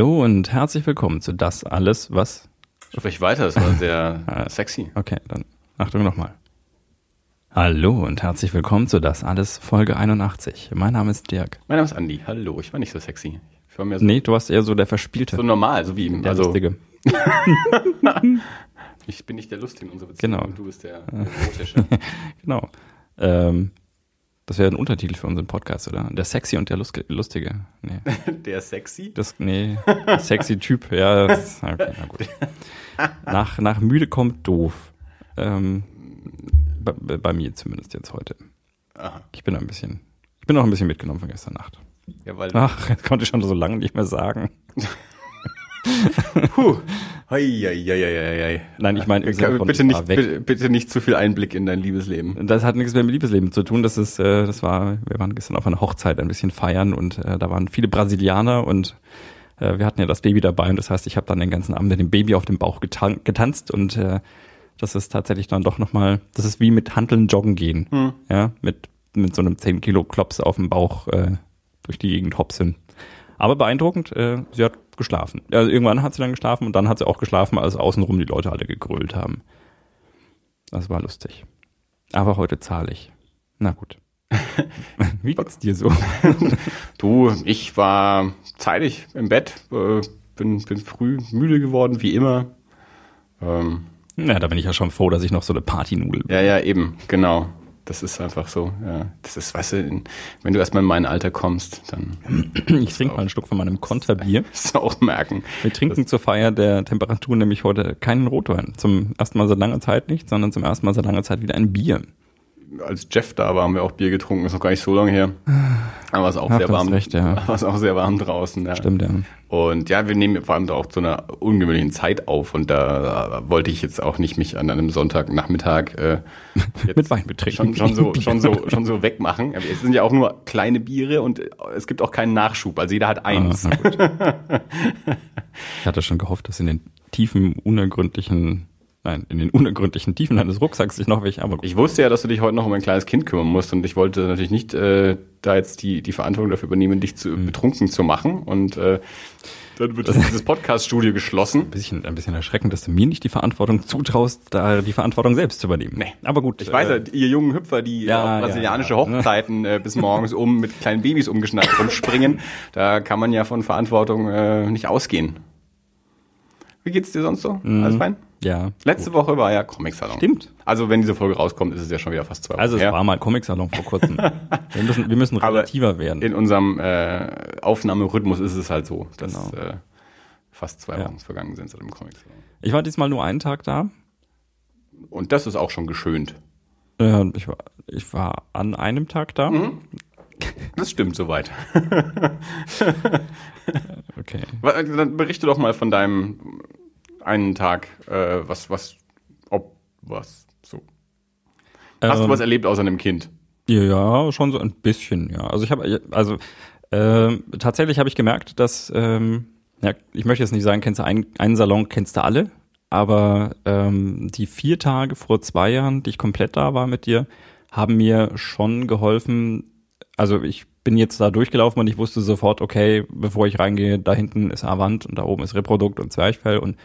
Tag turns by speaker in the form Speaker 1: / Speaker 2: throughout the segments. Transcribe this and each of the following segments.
Speaker 1: Hallo und herzlich willkommen zu das alles, was.
Speaker 2: Sprich weiter, das war sehr sexy.
Speaker 1: Okay, dann Achtung nochmal. Hallo und herzlich willkommen zu das alles Folge 81. Mein Name ist Dirk.
Speaker 2: Mein Name ist Andi. Hallo, ich war nicht so sexy. Ich war mehr so,
Speaker 1: Nee, du warst eher so der Verspielte.
Speaker 2: so normal, so wie ihm.
Speaker 1: der
Speaker 2: Also,
Speaker 1: Lustige.
Speaker 2: ich bin nicht der Lustige in unserer Beziehung
Speaker 1: Genau.
Speaker 2: und du bist der Erotische.
Speaker 1: Genau. Ähm, das wäre ein Untertitel für unseren Podcast, oder? Der Sexy und der Luske- Lustige. Nee,
Speaker 2: der sexy?
Speaker 1: das, nee, sexy Typ. Ja, das, okay, na gut. Nach, nach müde kommt doof. Ähm, bei, bei mir zumindest jetzt heute.
Speaker 2: Aha.
Speaker 1: Ich bin ein bisschen, ich bin noch ein bisschen mitgenommen von gestern Nacht.
Speaker 2: Ja, weil,
Speaker 1: Ach, das konnte ich schon so lange nicht mehr sagen.
Speaker 2: puh. Hei, hei, hei.
Speaker 1: Nein, ich meine
Speaker 2: bitte, nicht, bitte, bitte nicht zu viel Einblick in dein Liebesleben.
Speaker 1: Das hat nichts mehr mit Liebesleben zu tun. Das ist, äh, das war, wir waren gestern auf einer Hochzeit ein bisschen feiern und äh, da waren viele Brasilianer und äh, wir hatten ja das Baby dabei und das heißt, ich habe dann den ganzen Abend mit dem Baby auf dem Bauch getan getanzt und äh, das ist tatsächlich dann doch nochmal, das ist wie mit Hanteln joggen gehen.
Speaker 2: Hm.
Speaker 1: Ja, mit, mit so einem 10 Kilo Klops auf dem Bauch äh, durch die Gegend hopsen. Aber beeindruckend, äh, sie hat geschlafen. Also irgendwann hat sie dann geschlafen und dann hat sie auch geschlafen, als außenrum die Leute alle gegrölt haben. Das war lustig. Aber heute zahle ich. Na gut. Wie geht's dir so?
Speaker 2: Du, ich war zeitig im Bett, äh, bin, bin früh müde geworden, wie immer. Ähm,
Speaker 1: Na, da bin ich ja schon froh, dass ich noch so eine Partynudel bin.
Speaker 2: Ja, ja, eben, genau. Das ist einfach so, ja. Das ist, weißt du, wenn du erstmal in mein Alter kommst, dann
Speaker 1: Ich trinke mal einen Schluck von meinem Konterbier.
Speaker 2: du auch merken.
Speaker 1: Wir trinken zur Feier der Temperatur nämlich heute keinen Rotwein. Zum ersten Mal seit langer Zeit nicht, sondern zum ersten Mal seit langer Zeit wieder ein Bier.
Speaker 2: Als Jeff da war, haben wir auch Bier getrunken, ist noch gar nicht so lange her. Aber es ist auch
Speaker 1: Ach,
Speaker 2: sehr warm.
Speaker 1: recht, ja.
Speaker 2: Aber es ist auch sehr warm draußen, ja.
Speaker 1: Stimmt, ja.
Speaker 2: Und ja, wir nehmen vor allem da auch zu einer ungewöhnlichen Zeit auf und da wollte ich jetzt auch nicht mich an einem Sonntagnachmittag äh,
Speaker 1: Mit Wein betrinken.
Speaker 2: schon, schon so schon so schon so wegmachen. Es sind ja auch nur kleine Biere und es gibt auch keinen Nachschub, also jeder hat eins.
Speaker 1: Ah, na gut. ich hatte schon gehofft, dass in den tiefen, unergründlichen, nein, in den unergründlichen Tiefen deines Rucksacks sich noch welche, aber gut.
Speaker 2: Ich wusste ja, dass du dich heute noch um ein kleines Kind kümmern musst und ich wollte natürlich nicht äh, da jetzt die, die Verantwortung dafür übernehmen, dich zu, betrunken zu machen. Und äh, dann wird dieses Podcast-Studio geschlossen.
Speaker 1: ein bisschen, ein bisschen erschreckend, dass du mir nicht die Verantwortung zutraust, da die Verantwortung selbst zu übernehmen.
Speaker 2: Nee.
Speaker 1: Aber gut.
Speaker 2: Ich weiß ja, ihr jungen Hüpfer, die
Speaker 1: Ja,
Speaker 2: auf brasilianische
Speaker 1: ja, ja.
Speaker 2: Hochzeiten äh, bis morgens um mit kleinen Babys umgeschnallt rumspringen, da kann man ja von Verantwortung äh, nicht ausgehen. Wie geht's dir sonst so? Alles fein?
Speaker 1: Ja.
Speaker 2: Letzte Woche war ja Comic-Salon.
Speaker 1: Stimmt.
Speaker 2: Also wenn diese Folge rauskommt, ist es ja schon wieder fast zwei Wochen
Speaker 1: Also es
Speaker 2: her.
Speaker 1: war mal Comic-Salon vor kurzem. wir müssen, wir müssen relativer werden.
Speaker 2: In unserem äh, Aufnahmerhythmus ist es halt so, dass
Speaker 1: Genau.
Speaker 2: äh, fast zwei
Speaker 1: Ja.
Speaker 2: Wochen vergangen sind seit dem Comic-Salon.
Speaker 1: Ich war diesmal nur einen Tag da.
Speaker 2: Und das ist auch schon geschönt.
Speaker 1: Äh, ich, war, ich war an einem Tag da.
Speaker 2: Das stimmt soweit.
Speaker 1: Okay.
Speaker 2: Dann berichte doch mal von deinem einen Tag, äh, was, was, ob, was, so. Hast du
Speaker 1: Ähm,
Speaker 2: was erlebt außer einem Kind?
Speaker 1: Ja, schon so ein bisschen, ja. Also ich habe, also ähm, tatsächlich habe ich gemerkt, dass, ähm, ja, ich möchte jetzt nicht sagen, kennst du einen, einen Salon, kennst du alle, aber ähm, die vier Tage vor zwei Jahren, die ich komplett da war mit dir, haben mir schon geholfen. Also ich bin jetzt da durchgelaufen und ich wusste sofort, okay, bevor ich reingehe, da hinten ist Avant und da oben ist Reprodukt und Zwerchfell und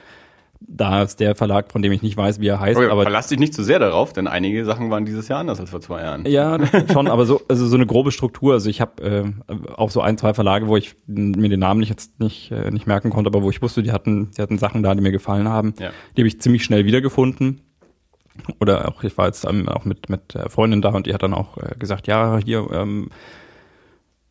Speaker 1: da ist der Verlag, von dem ich nicht weiß, wie er heißt,
Speaker 2: Okay,
Speaker 1: aber
Speaker 2: verlass dich nicht zu sehr darauf, denn einige Sachen waren dieses Jahr anders als vor zwei Jahren.
Speaker 1: Ja, schon, aber so, also so eine grobe Struktur. Also ich habe äh, auch so ein, zwei Verlage, wo ich mir den Namen nicht jetzt nicht, äh, nicht merken konnte, aber wo ich wusste, die hatten, die hatten Sachen da, die mir gefallen haben.
Speaker 2: Ja.
Speaker 1: Die habe ich ziemlich schnell wiedergefunden. Oder auch, ich war jetzt ähm, auch mit, mit der Freundin da und die hat dann auch äh, gesagt, ja, hier, ähm,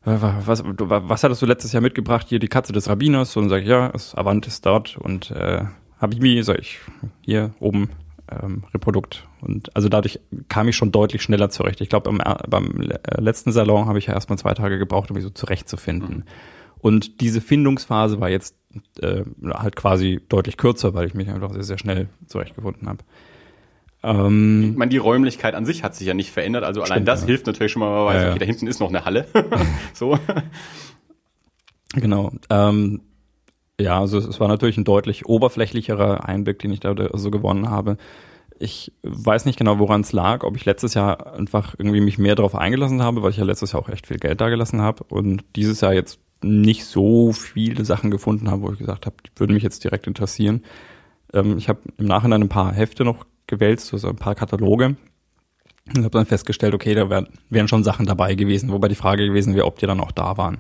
Speaker 1: äh, was, was hattest du letztes Jahr mitgebracht? Hier die Katze des Rabbiners. Und sag ich, ja, das Avant ist dort und äh, Habibi, sag ich, hier oben ähm, Reprodukt. Und also dadurch kam ich schon deutlich schneller zurecht. Ich glaube, beim, beim äh, letzten Salon habe ich ja erstmal zwei Tage gebraucht, um mich so zurechtzufinden. Und diese Findungsphase war jetzt äh, halt quasi deutlich kürzer, weil ich mich einfach sehr, sehr schnell zurechtgefunden habe. Ähm,
Speaker 2: Ich meine, die Räumlichkeit an sich hat sich ja nicht verändert, also allein
Speaker 1: Stimmt,
Speaker 2: das
Speaker 1: ja.
Speaker 2: hilft natürlich schon mal, weil man weiß,
Speaker 1: ja.
Speaker 2: okay, da hinten ist noch eine Halle. so.
Speaker 1: Genau. Ähm, ja, also es war natürlich ein deutlich oberflächlicherer Einblick, den ich da so gewonnen habe. Ich weiß nicht genau, woran es lag, ob ich letztes Jahr einfach irgendwie mich mehr darauf eingelassen habe, weil ich ja letztes Jahr auch echt viel Geld da gelassen habe und dieses Jahr jetzt nicht so viele Sachen gefunden habe, wo ich gesagt habe, die würden mich jetzt direkt interessieren. Ähm, ich habe im Nachhinein ein paar Hefte noch gewälzt, also ein paar Kataloge. Und habe dann festgestellt, okay, da wären, wären schon Sachen dabei gewesen, wobei die Frage gewesen wäre, ob die dann auch da waren.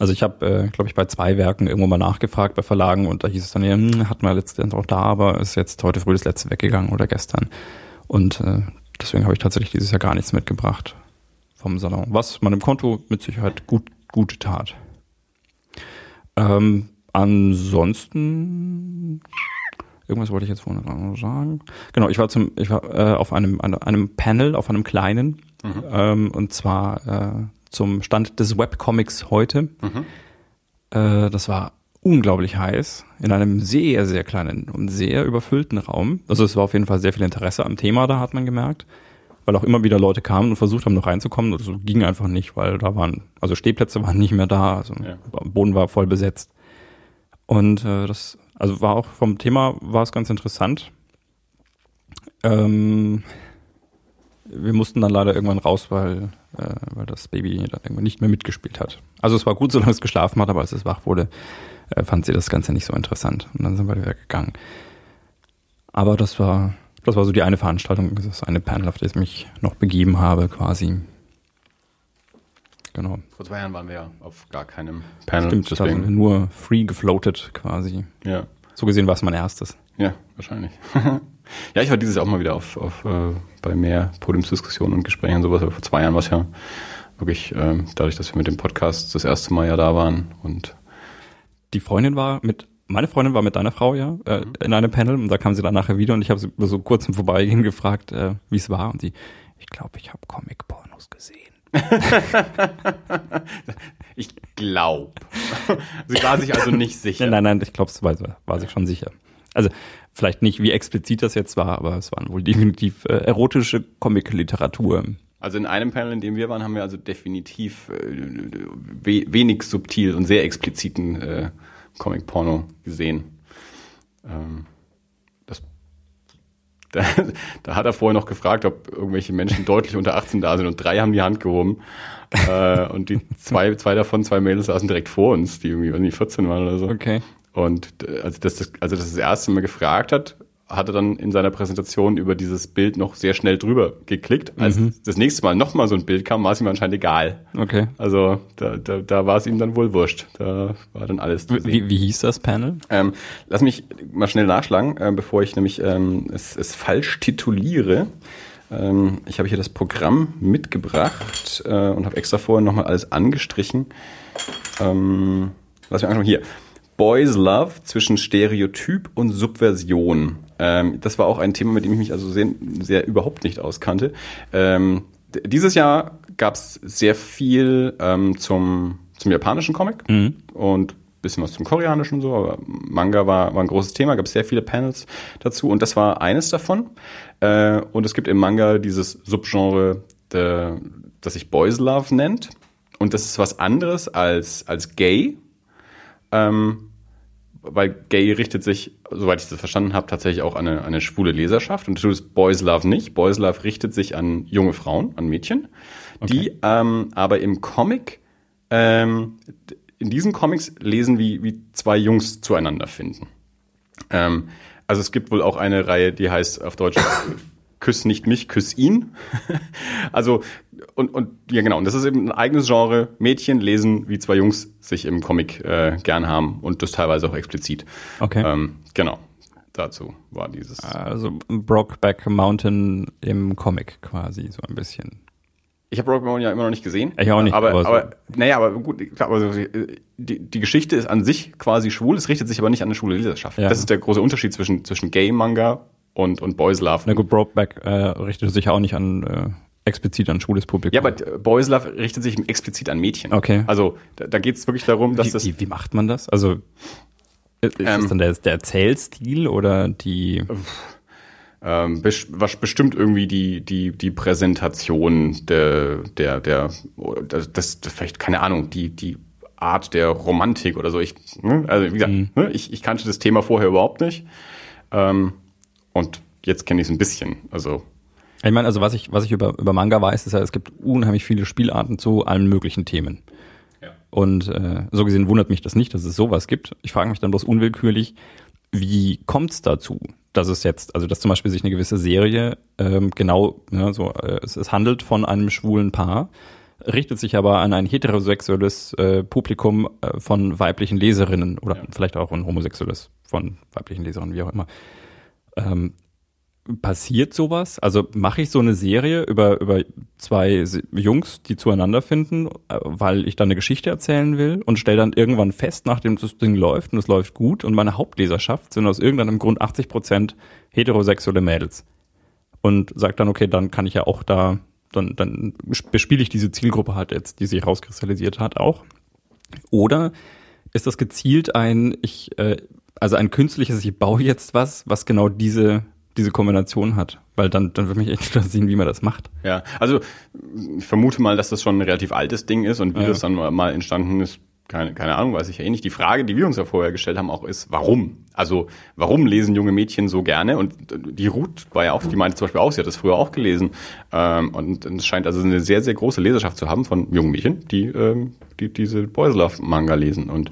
Speaker 1: Also ich habe, äh, glaube ich, bei zwei Werken irgendwo mal nachgefragt bei Verlagen und da hieß es dann, ja, hm, hatten wir letztens auch da, aber ist jetzt heute früh das letzte weggegangen oder gestern. Und äh, deswegen habe ich tatsächlich dieses Jahr gar nichts mitgebracht vom Salon, was meinem Konto mit Sicherheit gut, gut tat. Ähm, ansonsten irgendwas wollte ich jetzt vorhin noch sagen. Genau, ich war zum, ich war äh, auf einem, einem Panel, auf einem kleinen, mhm. ähm, und zwar äh, zum Stand des Webcomics heute. Mhm. Äh, das war unglaublich heiß in einem sehr, sehr kleinen und sehr überfüllten Raum. Also es war auf jeden Fall sehr viel Interesse am Thema, da hat man gemerkt. Weil auch immer wieder Leute kamen und versucht haben, noch reinzukommen. So ging einfach nicht, weil da waren, also Stehplätze waren nicht mehr da, also ja. Boden war voll besetzt. Und äh, das, also war auch vom Thema war es ganz interessant. Ähm, wir mussten dann leider irgendwann raus, weil, äh, weil das Baby dann irgendwann nicht mehr mitgespielt hat. Also es war gut, solange es geschlafen hat, aber als es wach wurde, äh, fand sie das Ganze nicht so interessant. Und dann sind wir wieder gegangen. Aber das war, das war so die eine Veranstaltung, das eine Panel, auf das ich mich noch begeben habe, quasi.
Speaker 2: Genau. Vor zwei Jahren waren wir ja auf gar keinem Panel.
Speaker 1: Stimmt, deswegen. da sind wir nur free gefloatet quasi.
Speaker 2: Ja.
Speaker 1: So gesehen war es mein erstes.
Speaker 2: Ja, wahrscheinlich. Ja, ich war dieses Jahr auch mal wieder auf, auf äh, bei mehr Podiumsdiskussionen und Gesprächen und sowas, aber vor zwei Jahren war es ja wirklich, äh, dadurch, dass wir mit dem Podcast das erste Mal ja da waren und
Speaker 1: die Freundin war mit, meine Freundin war mit deiner Frau ja äh, mhm. in einem Panel und da kam sie dann nachher wieder und ich habe sie so kurz im Vorbeigehen gefragt, äh, wie es war und sie, ich glaube, ich habe Comic-Pornos gesehen.
Speaker 2: ich glaube. sie war sich also nicht sicher.
Speaker 1: Nein, nein, ich glaube, es war, war sich schon sicher. Also Vielleicht nicht, wie explizit das jetzt war, aber es waren wohl definitiv äh, erotische Comic-Literatur.
Speaker 2: Also in einem Panel, in dem wir waren, haben wir also definitiv äh, we wenig subtil und sehr expliziten äh, Comic-Porno gesehen. Ähm, das, da, da, hat er vorher noch gefragt, ob irgendwelche Menschen deutlich unter 18 da sind und drei haben die Hand gehoben. äh, und die zwei, zwei davon, zwei Mädels saßen direkt vor uns, die irgendwie, irgendwie 14 waren oder so.
Speaker 1: Okay.
Speaker 2: Und äh, als das, als er das das erste Mal gefragt hat, hat er dann in seiner Präsentation über dieses Bild noch sehr schnell drüber geklickt. Als mhm. das nächste Mal nochmal so ein Bild kam, war es ihm anscheinend egal.
Speaker 1: Okay.
Speaker 2: Also da, da, da war es ihm dann wohl wurscht. Da war dann alles.
Speaker 1: Wie, wie hieß das Panel?
Speaker 2: Ähm, lass mich mal schnell nachschlagen, äh, bevor ich nämlich ähm, es, es falsch tituliere. Ähm, ich habe hier das Programm mitgebracht äh, und habe extra vorher nochmal alles angestrichen. Ähm, lass mich anschauen. Hier. Boys Love zwischen Stereotyp und Subversion. Ähm, das war auch ein Thema, mit dem ich mich also sehr, sehr überhaupt nicht auskannte. Ähm, dieses Jahr gab es sehr viel ähm, zum, zum japanischen Comic mhm. und bisschen was zum koreanischen so, aber Manga war, war ein großes Thema, gab es sehr viele Panels dazu und das war eines davon. Äh, und es gibt im Manga dieses Subgenre, de, das sich Boys Love nennt. Und das ist was anderes als, als Gay. Ähm, weil Gay richtet sich, soweit ich das verstanden habe, tatsächlich auch an eine, eine schwule Leserschaft. Und das tut Boys Love nicht. Boys Love richtet sich an junge Frauen, an Mädchen, okay. die ähm, aber im Comic, ähm, in diesen Comics lesen, wie, wie zwei Jungs zueinander finden. Ähm, also es gibt wohl auch eine Reihe, die heißt auf Deutsch Küss nicht mich, küss ihn. also, und, und ja genau, und das ist eben ein eigenes Genre. Mädchen lesen, wie zwei Jungs sich im Comic äh, gern haben und das teilweise auch explizit.
Speaker 1: Okay.
Speaker 2: Ähm, genau. Dazu war dieses.
Speaker 1: Also Brokeback Mountain im Comic quasi, so ein bisschen.
Speaker 2: Ich habe Brokeback Mountain ja immer noch nicht gesehen.
Speaker 1: Ich auch nicht.
Speaker 2: Aber, aber, so. aber naja, aber gut, klar, also die, die Geschichte ist an sich quasi schwul, es richtet sich aber nicht an eine schwule Leserschaft. Ja. Das ist der große Unterschied zwischen, zwischen Gay-Manga und, und Boys Love.
Speaker 1: Na gut, Brokeback äh, richtet sich auch nicht an äh, explizit an schwules Publikum.
Speaker 2: Ja, aber Boys Love richtet sich explizit an Mädchen.
Speaker 1: Okay.
Speaker 2: Also da, da geht es wirklich darum, dass
Speaker 1: wie,
Speaker 2: das.
Speaker 1: Wie, wie macht man das? Also ist ähm, das dann der, der Erzählstil oder die.
Speaker 2: Ähm, was bestimmt irgendwie die, die, die Präsentation der, der, der, das, das, vielleicht, keine Ahnung, die, die Art der Romantik oder so. Ich, ne? also wie gesagt, mhm. ne? ich, ich kannte das Thema vorher überhaupt nicht. Ähm, und jetzt kenne ich es ein bisschen. Also
Speaker 1: ich meine, also was ich, was ich über, über Manga weiß, ist ja, es gibt unheimlich viele Spielarten zu allen möglichen Themen. Ja. Und äh, so gesehen wundert mich das nicht, dass es sowas gibt. Ich frage mich dann bloß unwillkürlich, wie kommt es dazu, dass es jetzt, also dass zum Beispiel sich eine gewisse Serie ähm, genau, ja, so, äh, es, es handelt von einem schwulen Paar, richtet sich aber an ein heterosexuelles äh, Publikum äh, von weiblichen Leserinnen oder ja. vielleicht auch ein homosexuelles von weiblichen Leserinnen, wie auch immer. Ähm, passiert sowas? Also mache ich so eine Serie über, über zwei Jungs, die zueinander finden, äh, weil ich dann eine Geschichte erzählen will und stelle dann irgendwann fest, nachdem das Ding läuft und es läuft gut und meine Hauptleserschaft sind aus irgendeinem Grund 80 Prozent heterosexuelle Mädels. Und sagt dann, okay, dann kann ich ja auch da, dann, dann bespiele ich diese Zielgruppe halt jetzt, die sich rauskristallisiert hat, auch. Oder ist das gezielt ein, ich, äh, also ein künstliches, ich baue jetzt was, was genau diese diese Kombination hat. Weil dann, dann würde mich echt interessieren, wie man das macht.
Speaker 2: Ja, also ich vermute mal, dass das schon ein relativ altes Ding ist und wie ja. das dann mal entstanden ist, keine, keine Ahnung, weiß ich ja eh nicht. Die Frage, die wir uns ja vorher gestellt haben, auch ist, warum? Also, warum lesen junge Mädchen so gerne? Und die Ruth war ja auch, die meinte zum Beispiel auch, sie hat das früher auch gelesen. Ähm, und es scheint also eine sehr, sehr große Leserschaft zu haben von jungen Mädchen, die, ähm, die diese Boys Love Manga lesen. Und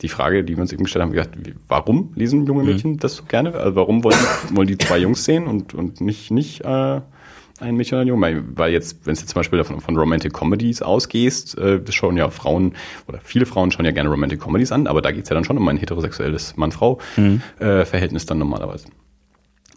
Speaker 2: die Frage, die wir uns eben gestellt haben, gesagt, warum lesen junge mhm. Mädchen mhm. das so gerne? Also warum wollen die, wollen die zwei Jungs sehen und, und nicht, nicht äh, ein Mädchen oder ein Junge? Weil jetzt, wenn du jetzt zum Beispiel von, von Romantic Comedies ausgehst, äh, das schauen ja Frauen, oder viele Frauen schauen ja gerne Romantic Comedies an, aber da geht's ja dann schon um ein heterosexuelles Mann-Frau-Verhältnis mhm. äh, dann normalerweise.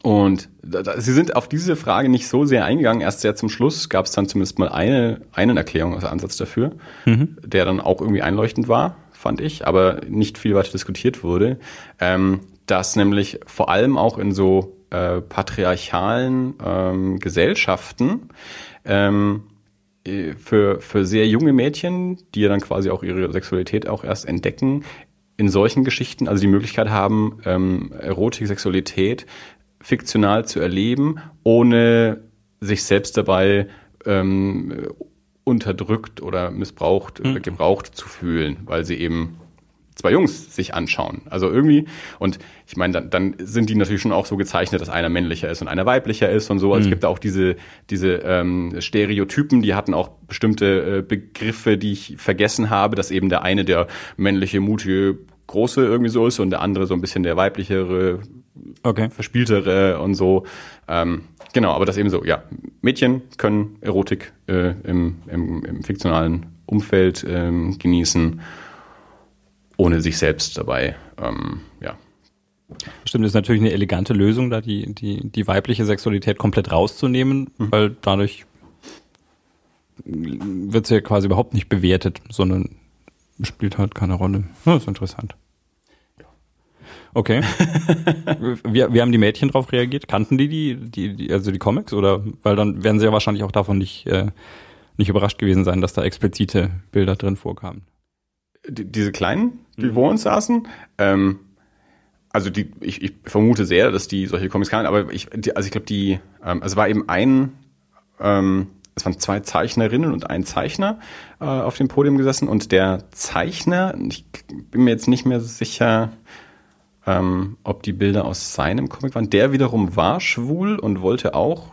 Speaker 2: Und da, da, sie sind auf diese Frage nicht so sehr eingegangen. Erst sehr zum Schluss gab es dann zumindest mal eine, einen Erklärungsansatz dafür, mhm. der dann auch irgendwie einleuchtend war fand ich, aber nicht viel weiter diskutiert wurde, ähm, dass nämlich vor allem auch in so äh, patriarchalen ähm, Gesellschaften ähm, äh, für, für sehr junge Mädchen, die ja dann quasi auch ihre Sexualität auch erst entdecken, in solchen Geschichten also die Möglichkeit haben, ähm, Erotik, Sexualität fiktional zu erleben, ohne sich selbst dabei ähm, unterdrückt oder missbraucht mhm. oder gebraucht zu fühlen, weil sie eben zwei Jungs sich anschauen. Also irgendwie, und ich meine, dann, dann sind die natürlich schon auch so gezeichnet, dass einer männlicher ist und einer weiblicher ist und so. Also mhm. es gibt auch diese, diese ähm, Stereotypen, die hatten auch bestimmte äh, Begriffe, die ich vergessen habe, dass eben der eine der männliche, mutige, große irgendwie so ist und der andere so ein bisschen der weiblichere, okay. verspieltere und so. Ähm, genau, aber das eben so, ja, Mädchen können Erotik äh, im, im, im fiktionalen Umfeld ähm, genießen, ohne sich selbst dabei, ähm, ja.
Speaker 1: Stimmt, das ist natürlich eine elegante Lösung, da die, die, die weibliche Sexualität komplett rauszunehmen, mhm. weil dadurch wird sie ja quasi überhaupt nicht bewertet, sondern spielt halt keine Rolle. Das ist interessant. Okay. wie, wie haben die Mädchen darauf reagiert? Kannten die die, die, die also die Comics oder weil dann werden sie ja wahrscheinlich auch davon nicht äh, nicht überrascht gewesen sein, dass da explizite Bilder drin vorkamen.
Speaker 2: Die, diese kleinen, die mhm. vor uns saßen, ähm, also die, ich, ich vermute sehr, dass die solche Comics kannten, aber ich, die, also ich glaube, die, ähm, also war eben ein, ähm, es waren zwei Zeichnerinnen und ein Zeichner äh, auf dem Podium gesessen und der Zeichner, ich bin mir jetzt nicht mehr sicher, ähm, ob die Bilder aus seinem Comic waren. Der wiederum war schwul und wollte auch,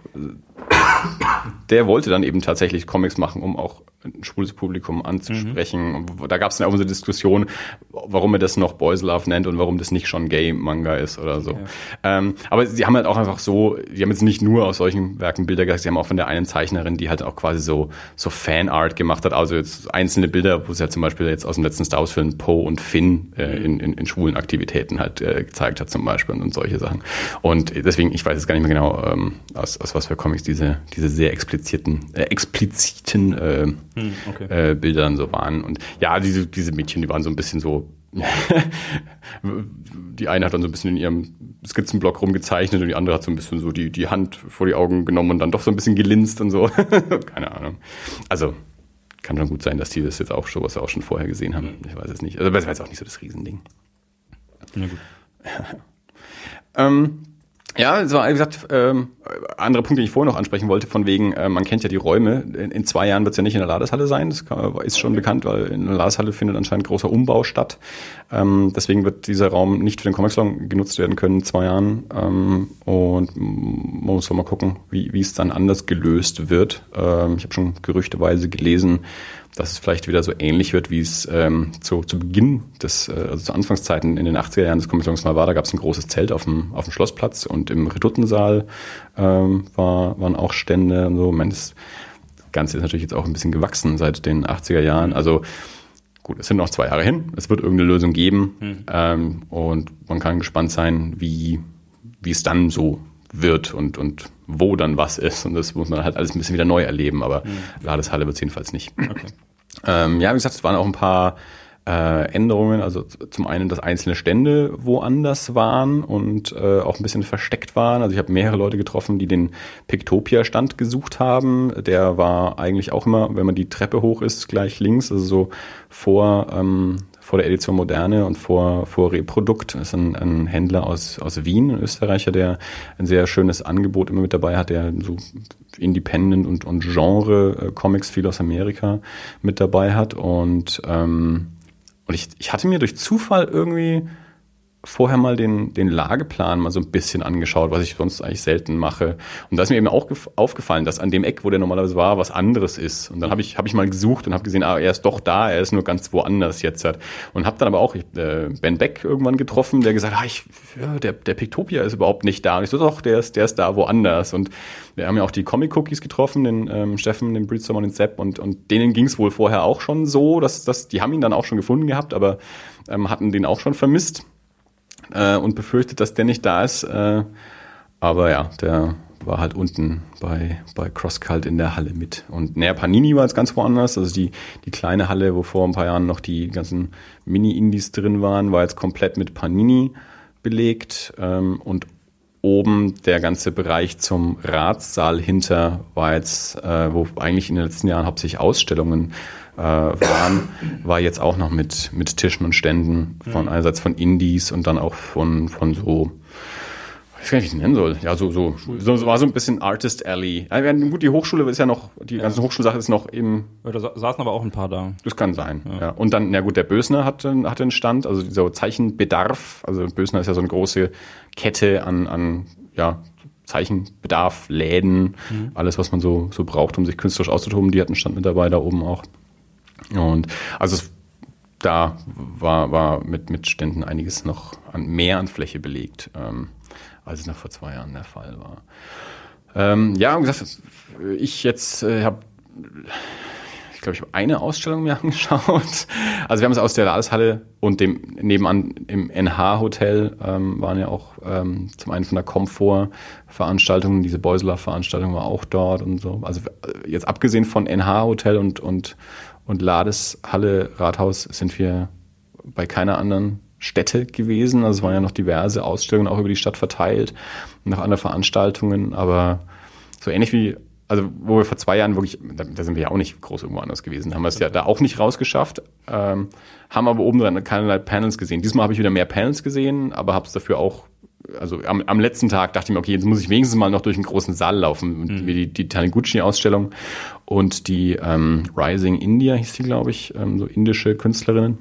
Speaker 2: der wollte dann eben tatsächlich Comics machen, um auch schwules Publikum anzusprechen. Mhm. Da gab es dann auch eine Diskussion, warum er das noch Boys Love nennt und warum das nicht schon Gay-Manga ist oder so. Okay. Ähm, aber sie haben halt auch einfach so, die haben jetzt nicht nur aus solchen Werken Bilder gesagt, sie haben auch von der einen Zeichnerin, die halt auch quasi so, so Fanart gemacht hat, also jetzt einzelne Bilder, wo sie halt zum Beispiel jetzt aus dem letzten Star Wars-Film Poe und Finn äh, mhm. in, in, in schwulen Aktivitäten halt äh, gezeigt hat zum Beispiel und, und solche Sachen. Und deswegen, ich weiß jetzt gar nicht mehr genau, ähm, aus, aus was für Comics diese, diese sehr expliziten, äh, expliziten äh, hm, okay. äh, Bilder dann so waren. Und ja, diese, diese Mädchen, die waren so ein bisschen so. die eine hat dann so ein bisschen in ihrem Skizzenblock rumgezeichnet und die andere hat so ein bisschen so die, die Hand vor die Augen genommen und dann doch so ein bisschen gelinst und so. Keine Ahnung. Also kann schon gut sein, dass die das jetzt auch schon, was sie auch schon vorher gesehen haben. Ich weiß es nicht. Also das war jetzt auch nicht so das Riesending. Na gut. ähm, ja, so wie gesagt, ähm, andere Punkte, die ich vorher noch ansprechen wollte, von wegen, äh, man kennt ja die Räume. In, in zwei Jahren wird es ja nicht in der Ladeshalle sein. Das kann, ist schon bekannt, weil in der Ladeshalle findet anscheinend großer Umbau statt. Ähm, deswegen wird dieser Raum nicht für den Comic genutzt werden können in zwei Jahren. Ähm, und man muss mal gucken, wie, wie es dann anders gelöst wird. Ähm, ich habe schon gerüchteweise gelesen, dass es vielleicht wieder so ähnlich wird, wie es ähm, zu, zu Beginn des, äh, also zu Anfangszeiten in den 80er Jahren des Kommissions mal war. Da gab es ein großes Zelt auf dem, auf dem Schlossplatz und im Reduttensaal ähm, war, waren auch Stände und so. Ich meine, das Ganze ist natürlich jetzt auch ein bisschen gewachsen seit den 80er Jahren. Also gut, es sind noch zwei Jahre hin. Es wird irgendeine Lösung geben hm. ähm, und man kann gespannt sein, wie, wie es dann so wird und, und wo dann was ist. Und das muss man halt alles ein bisschen wieder neu erleben, aber mhm. Ladeshalle wird es jedenfalls nicht. Okay. Ähm, ja, wie gesagt, es waren auch ein paar äh, Änderungen. Also zum einen, dass einzelne Stände woanders waren und äh, auch ein bisschen versteckt waren. Also ich habe mehrere Leute getroffen, die den Pictopia-Stand gesucht haben. Der war eigentlich auch immer, wenn man die Treppe hoch ist, gleich links, also so vor, ähm, vor der Edition Moderne und vor, vor Reprodukt. Das ist ein, ein Händler aus, aus Wien, ein Österreicher, der ein sehr schönes Angebot immer mit dabei hat, der so Independent und, und Genre-Comics viel aus Amerika mit dabei hat. Und, ähm, und ich, ich hatte mir durch Zufall irgendwie vorher mal den, den Lageplan mal so ein bisschen angeschaut, was ich sonst eigentlich selten mache. Und da ist mir eben auch aufgefallen, dass an dem Eck, wo der normalerweise war, was anderes ist. Und dann habe ich, hab ich mal gesucht und habe gesehen, ah, er ist doch da, er ist nur ganz woanders jetzt. Und habe dann aber auch äh, Ben Beck irgendwann getroffen, der gesagt hat, ah, ich, ja, der, der Pictopia ist überhaupt nicht da. Und ich so, doch, der ist, der ist da woanders. Und wir haben ja auch die Comic-Cookies getroffen, den ähm, Steffen, den Breedstorm und den Sepp. Und, und denen ging es wohl vorher auch schon so, dass, dass die haben ihn dann auch schon gefunden gehabt, aber ähm, hatten den auch schon vermisst äh, und befürchtet, dass der nicht da ist. Äh, aber ja, der war halt unten bei, bei CrossCult in der Halle mit. Und naja, Panini war jetzt ganz woanders. Also die, die kleine Halle, wo vor ein paar Jahren noch die ganzen Mini-Indies drin waren, war jetzt komplett mit Panini belegt. Ähm, und oben der ganze Bereich zum Ratssaal hinter war jetzt, äh, wo eigentlich in den letzten Jahren hauptsächlich Ausstellungen äh, waren, war jetzt auch noch mit, mit Tischen und Ständen von mhm. einerseits von Indies und dann auch von, von so ich weiß gar nicht, wie ich es nennen soll. Ja, so, so, so, so war so ein bisschen Artist Alley. Ja, gut, die Hochschule ist ja noch, die ja. ganze Hochschulsache ist noch im.
Speaker 1: Da saßen aber auch ein paar da.
Speaker 2: Das kann sein, ja. ja. Und dann, na gut, der Bösner hat, hat einen Stand, also dieser Zeichenbedarf. Also Bösner ist ja so eine große Kette an, an ja, Zeichenbedarf, Läden, mhm. alles, was man so, so braucht, um sich künstlerisch auszutoben. Die hatten einen Stand mit dabei da oben auch. Und also es, da war, war mit, mit Ständen einiges noch an, mehr an Fläche belegt, ähm, als es noch vor zwei Jahren der Fall war. Ähm, ja, und gesagt, ich jetzt äh, habe ich glaube, ich habe eine Ausstellung mir angeschaut. Also wir haben es aus der Ladeshalle und dem nebenan im NH-Hotel ähm, waren ja auch ähm, zum einen von der Komfort-Veranstaltung, diese Beuseler-Veranstaltung war auch dort und so. Also äh, jetzt abgesehen von NH-Hotel und, und und Ladeshalle, Rathaus sind wir bei keiner anderen Stätte gewesen. Also es waren ja noch diverse Ausstellungen auch über die Stadt verteilt, noch andere Veranstaltungen, aber so ähnlich wie, also wo wir vor zwei Jahren wirklich, da, da sind wir ja auch nicht groß irgendwo anders gewesen, haben wir es ja da auch nicht rausgeschafft, ähm, haben aber oben dran keinerlei Panels gesehen. Diesmal habe ich wieder mehr Panels gesehen, aber habe es dafür auch also am, am letzten Tag dachte ich mir, okay, jetzt muss ich wenigstens mal noch durch einen großen Saal laufen. Mhm. Wie die, die Taniguchi-Ausstellung und die ähm, Rising India hieß die, glaube ich, ähm, so indische Künstlerinnen.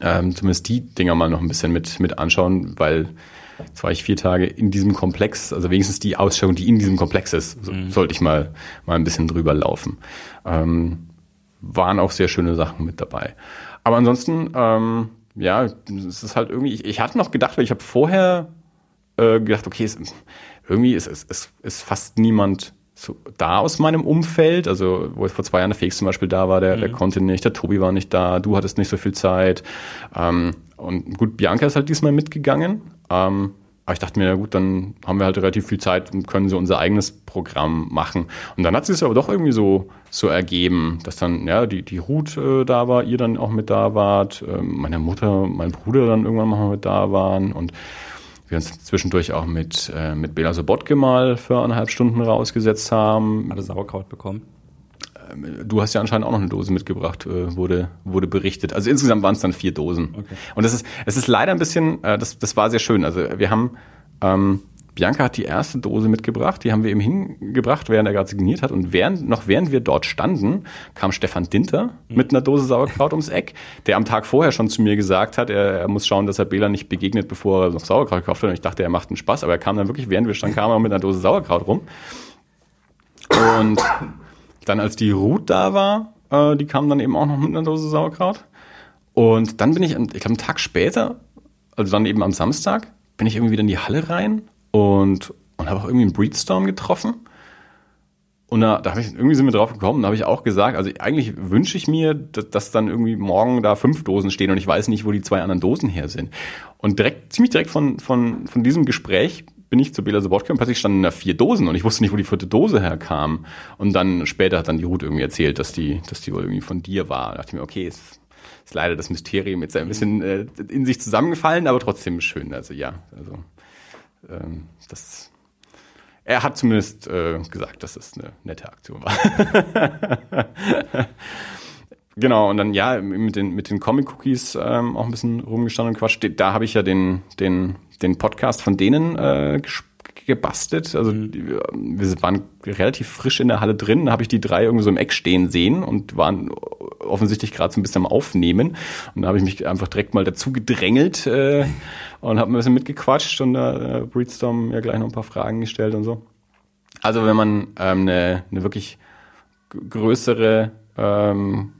Speaker 2: Ähm, zumindest die Dinger mal noch ein bisschen mit, mit anschauen, weil jetzt war ich vier Tage in diesem Komplex, also wenigstens die Ausstellung, die in diesem Komplex ist, so, mhm. sollte ich mal, mal ein bisschen drüber laufen. Ähm, waren auch sehr schöne Sachen mit dabei. Aber ansonsten, ähm, ja, es ist halt irgendwie, ich, ich hatte noch gedacht, weil ich habe vorher äh, gedacht, okay, es, irgendwie ist, ist, ist, ist fast niemand so da aus meinem Umfeld. Also, wo vor zwei Jahren der Felix zum Beispiel da war, der, mhm. der konnte nicht, der Tobi war nicht da, du hattest nicht so viel Zeit. Ähm, und gut, Bianca ist halt diesmal mitgegangen. Ähm, aber ich dachte mir, ja gut, dann haben wir halt relativ viel Zeit und können so unser eigenes Programm machen. Und dann hat sich es aber doch irgendwie so, so ergeben, dass dann, ja, die, die Ruth äh, da war, ihr dann auch mit da wart, äh, meine Mutter, mein Bruder dann irgendwann mal mit da waren und wir uns zwischendurch auch mit, äh, mit Bela Sobotke mal für eineinhalb Stunden rausgesetzt haben.
Speaker 1: Hatte Sauerkraut bekommen?
Speaker 2: Ähm, du hast ja anscheinend auch noch eine Dose mitgebracht, äh, wurde, wurde berichtet. Also insgesamt waren es dann vier Dosen. Okay. Und das ist, es ist leider ein bisschen, äh, das, das war sehr schön. Also wir haben ähm, Bianca hat die erste Dose mitgebracht, die haben wir ihm hingebracht, während er gerade signiert hat. Und während, noch während wir dort standen, kam Stefan Dinter mit einer Dose Sauerkraut ums Eck, der am Tag vorher schon zu mir gesagt hat, er, er muss schauen, dass er Bela nicht begegnet, bevor er noch Sauerkraut gekauft hat. Und ich dachte, er macht einen Spaß, aber er kam dann wirklich, während wir standen, kam er mit einer Dose Sauerkraut rum. Und dann, als die Ruth da war, Äh, die kamen dann eben auch noch mit einer Dose Sauerkraut. Und dann bin ich, ich glaube, einen Tag später, also dann eben am Samstag, bin ich irgendwie wieder in die Halle rein und, und habe auch irgendwie einen Breedstorm getroffen. Und da, da habe ich irgendwie sind wir drauf gekommen, da habe ich auch gesagt, also eigentlich wünsche ich mir, dass, dass, dann irgendwie morgen da fünf Dosen stehen und ich weiß nicht, wo die zwei anderen Dosen her sind. Und direkt, ziemlich direkt von, von, von diesem Gespräch bin ich zu Bela Sobotka und plötzlich standen da vier Dosen und ich wusste nicht, wo die vierte Dose herkam. Und dann später hat dann die Ruth irgendwie erzählt, dass die, dass die wohl irgendwie von dir war. Da dachte ich mir, okay, ist, ist leider das Mysterium jetzt ein bisschen äh, in sich zusammengefallen, aber trotzdem schön. Also ja, also ähm, das er hat zumindest äh, gesagt, dass es eine nette Aktion war. genau, und dann ja, mit den, mit den Comic-Cookies ähm, auch ein bisschen rumgestanden und Quatsch. Da habe ich ja den, den, den Podcast von denen äh, gebastelt. Also mhm. wir waren relativ frisch in der Halle drin. Da habe ich die drei irgendwie so im Eck stehen sehen und waren offensichtlich gerade so ein bisschen am Aufnehmen. Und da habe ich mich einfach direkt mal dazu gedrängelt äh, und habe ein bisschen mitgequatscht und da äh, Breedstorm ja gleich noch ein paar Fragen gestellt und so. Also wenn man ähm, eine, eine wirklich größere ähm,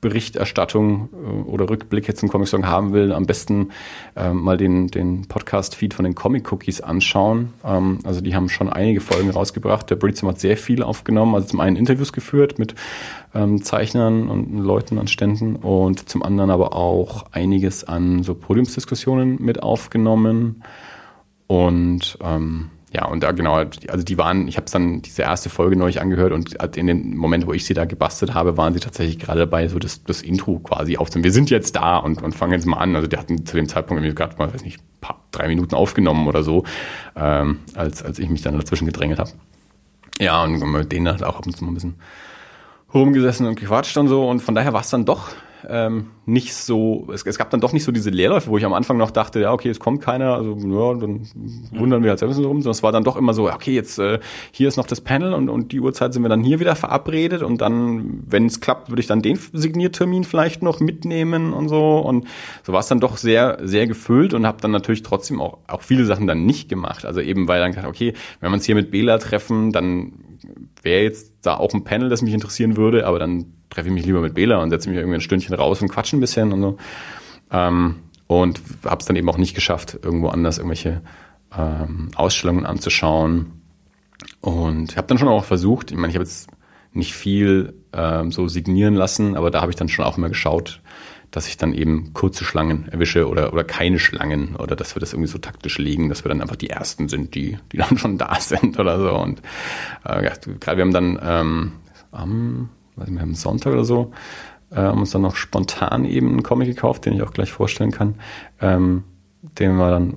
Speaker 2: Berichterstattung äh, oder Rückblicke zum Comic Song haben will, am besten ähm, mal den, den Podcast-Feed von den Comic Cookies anschauen. Ähm, also die haben schon einige Folgen rausgebracht. Der Breedstorm hat sehr viel aufgenommen. Also zum einen Interviews geführt mit ähm, Zeichnern und Leuten an Ständen und zum anderen aber auch einiges an so Podiumsdiskussionen mit aufgenommen. Und ähm, ja, und da genau, also die waren, ich habe es dann diese erste Folge neulich angehört und in dem Moment, wo ich sie da gebastelt habe, waren sie tatsächlich gerade dabei, so das, das Intro quasi aufzunehmen. Wir sind jetzt da und, und fangen jetzt mal an. Also die hatten zu dem Zeitpunkt irgendwie gerade mal, weiß nicht, paar, drei Minuten aufgenommen oder so, ähm, als, als ich mich dann dazwischen gedrängelt habe. Ja, und mit denen hat auch ab und zu mal ein bisschen rumgesessen und gequatscht und so. Und von daher war es dann doch ähm, nicht so, es, es, gab dann doch nicht so diese Leerläufe, wo ich am Anfang noch dachte, ja, okay, es kommt keiner, also ja, dann wundern wir halt selbst rum, sondern es war dann doch immer so, okay, jetzt äh, hier ist noch das Panel und, und die Uhrzeit sind wir dann hier wieder verabredet und dann, wenn es klappt, würde ich dann den Signiertermin vielleicht noch mitnehmen und so. Und so war es dann doch sehr, sehr gefüllt und habe dann natürlich trotzdem auch, auch viele Sachen dann nicht gemacht, also eben weil dann gedacht, okay, wenn wir uns hier mit Bela treffen, dann wäre jetzt da auch ein Panel, das mich interessieren würde, aber dann treffe ich mich lieber mit Bela und setze mich irgendwie ein Stündchen raus und quatsche ein bisschen und so. Ähm, und habe es dann eben auch nicht geschafft, irgendwo anders irgendwelche ähm, Ausstellungen anzuschauen. Und habe dann schon auch versucht, ich meine, ich habe jetzt nicht viel ähm, so signieren lassen, aber da habe ich dann schon auch immer geschaut, dass ich dann eben kurze Schlangen erwische oder, oder keine Schlangen oder dass wir das irgendwie so taktisch legen, dass wir dann einfach die Ersten sind, die, die dann schon da sind oder so. Und äh, ja, gerade wir haben dann ähm, am weiß nicht, am Sonntag oder so, äh, haben uns dann noch spontan eben einen Comic gekauft, den ich auch gleich vorstellen kann, ähm, den wir dann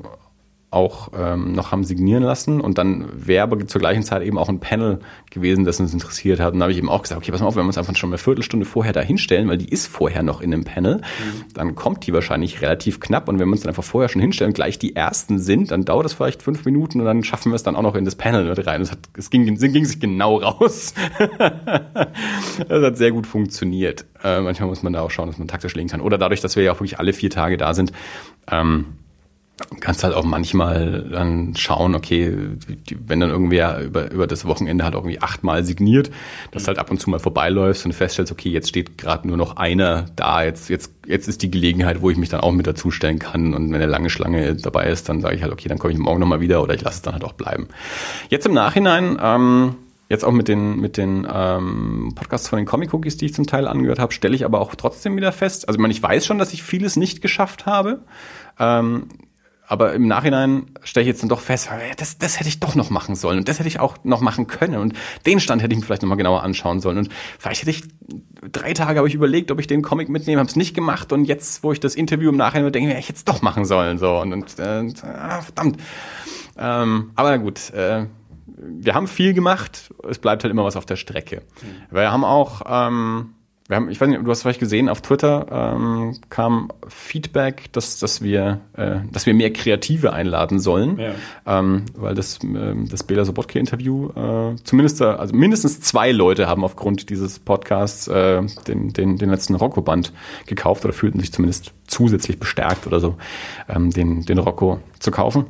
Speaker 2: auch ähm, noch haben signieren lassen und dann wäre aber zur gleichen Zeit eben auch ein Panel gewesen, das uns interessiert hat. Und da habe ich eben auch gesagt, okay, pass mal auf, wenn wir uns einfach schon eine Viertelstunde vorher da hinstellen, weil die ist vorher noch in dem Panel, mhm. dann kommt die wahrscheinlich relativ knapp und wenn wir uns dann einfach vorher schon hinstellen und gleich die Ersten sind, dann dauert es vielleicht fünf Minuten und dann schaffen wir es dann auch noch in das Panel mit rein. Es, hat, es ging, ging sich genau raus. das hat sehr gut funktioniert. Äh, manchmal muss man da auch schauen, dass man taktisch legen kann. Oder dadurch, dass wir ja auch wirklich alle vier Tage da sind, ähm, kannst halt auch manchmal dann schauen, okay, wenn dann irgendwer über, über das Wochenende halt irgendwie achtmal signiert, dass halt ab und zu mal vorbeiläufst und feststellst, okay, jetzt steht gerade nur noch einer da, jetzt, jetzt, jetzt ist die Gelegenheit, wo ich mich dann auch mit dazustellen kann. Und wenn eine lange Schlange dabei ist, dann sage ich halt, okay, dann komme ich morgen nochmal wieder oder ich lasse es dann halt auch bleiben. Jetzt im Nachhinein, ähm, jetzt auch mit den, mit den ähm, Podcasts von den Comic Cookies, die ich zum Teil angehört habe, stelle ich aber auch trotzdem wieder fest, also ich meine, ich weiß schon, dass ich vieles nicht geschafft habe, ähm, aber im Nachhinein stelle ich jetzt dann doch fest, das, das hätte ich doch noch machen sollen. Und das hätte ich auch noch machen können. Und den Stand hätte ich mir vielleicht nochmal genauer anschauen sollen. Und vielleicht hätte ich drei Tage habe ich überlegt, ob ich den Comic mitnehme, habe es nicht gemacht. Und jetzt, wo ich das Interview im Nachhinein denke, ich hätte es doch machen sollen. So. Und, und äh, verdammt. Ähm, aber gut, äh, wir haben viel gemacht, es bleibt halt immer was auf der Strecke. Mhm. Wir haben auch ähm, wir haben, ich weiß nicht, du hast vielleicht gesehen, auf Twitter ähm, kam Feedback, dass, dass, wir, äh, dass wir mehr Kreative einladen sollen, ja. ähm, weil das, äh, das Bela Sobotka-Interview äh, zumindest, also mindestens zwei Leute haben aufgrund dieses Podcasts äh, den, den, den letzten Rocco-Band gekauft oder fühlten sich zumindest zusätzlich bestärkt oder so, ähm, den, den Rocco zu kaufen.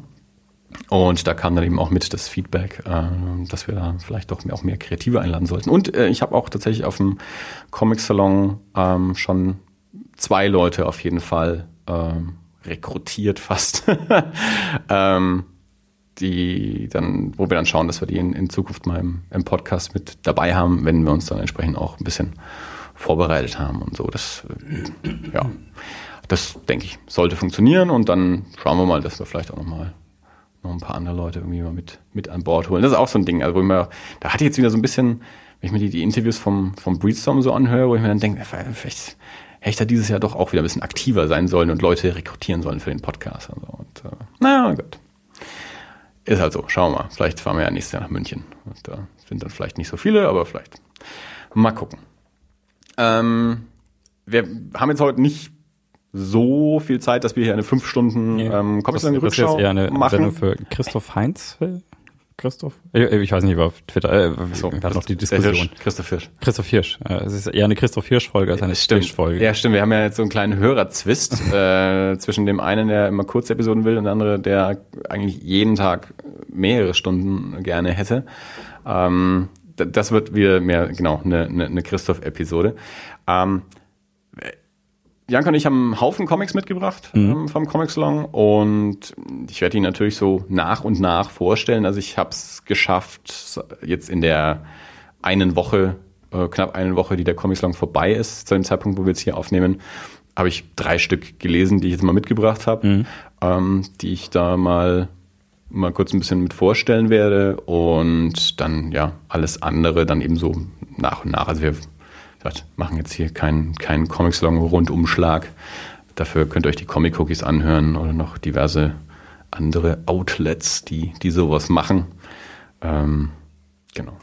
Speaker 2: Und da kam dann eben auch mit das Feedback, äh, dass wir da vielleicht doch auch mehr Kreative einladen sollten. Und äh, ich habe auch tatsächlich auf dem Comic-Salon ähm, schon zwei Leute auf jeden Fall ähm, rekrutiert fast. ähm, die dann, wo wir dann schauen, dass wir die in, in Zukunft mal im, im, Podcast mit dabei haben, wenn wir uns dann entsprechend auch ein bisschen vorbereitet haben und so. Das, äh, ja, das denke ich, sollte funktionieren und dann schauen wir mal, dass wir vielleicht auch nochmal noch ein paar andere Leute irgendwie mal mit, mit an Bord holen. Das ist auch so ein Ding, also wo ich mir, da hatte ich jetzt wieder so ein bisschen, wenn ich mir die, die Interviews vom, vom Breedstorm so anhöre, wo ich mir dann denke, vielleicht hätte ich da dieses Jahr doch auch wieder ein bisschen aktiver sein sollen und Leute rekrutieren sollen für den Podcast. Und, so. und äh, naja, gut. Ist halt so, schauen wir mal. Vielleicht fahren wir ja nächstes Jahr nach München. Und da sind dann vielleicht nicht so viele, aber vielleicht mal gucken. Ähm, wir haben jetzt heute nicht so viel Zeit, dass wir hier eine fünf Stunden nee, ähm,
Speaker 1: machen. Das ist eher eine machen. Sendung für Christoph Heinz Christoph? Ich weiß nicht, auf Twitter, äh, so, wir hatten noch die Diskussion.
Speaker 2: Hirsch, Christoph Hirsch.
Speaker 1: Christoph Hirsch. Es ist eher eine Christoph Hirsch-Folge als eine
Speaker 2: Hirsch-Folge. Ja, stimmt. Wir haben ja jetzt so einen kleinen Hörer-Zwist äh, zwischen dem einen, der immer kurze Episoden will und der andere, der eigentlich jeden Tag mehrere Stunden gerne hätte. Ähm, das wird wieder mehr, genau, eine, eine, eine Christoph-Episode. Ähm, Janka und ich haben einen Haufen Comics mitgebracht mhm. ähm, vom Comic Salon und ich werde ihn natürlich so nach und nach vorstellen. Also ich habe es geschafft, jetzt in der einen Woche, äh, knapp eine Woche, die der Comic Salon vorbei ist, zu dem Zeitpunkt, wo wir jetzt hier aufnehmen, habe ich drei Stück gelesen, die ich jetzt mal mitgebracht habe, mhm. ähm, die ich da mal mal kurz ein bisschen mit vorstellen werde und dann ja alles andere dann eben so nach und nach. Also wir gesagt, machen jetzt hier keinen kein Comic-Salon-Rundumschlag. Dafür könnt ihr euch die Comic-Cookies anhören oder noch diverse andere Outlets, die, die sowas machen. Ähm, genau.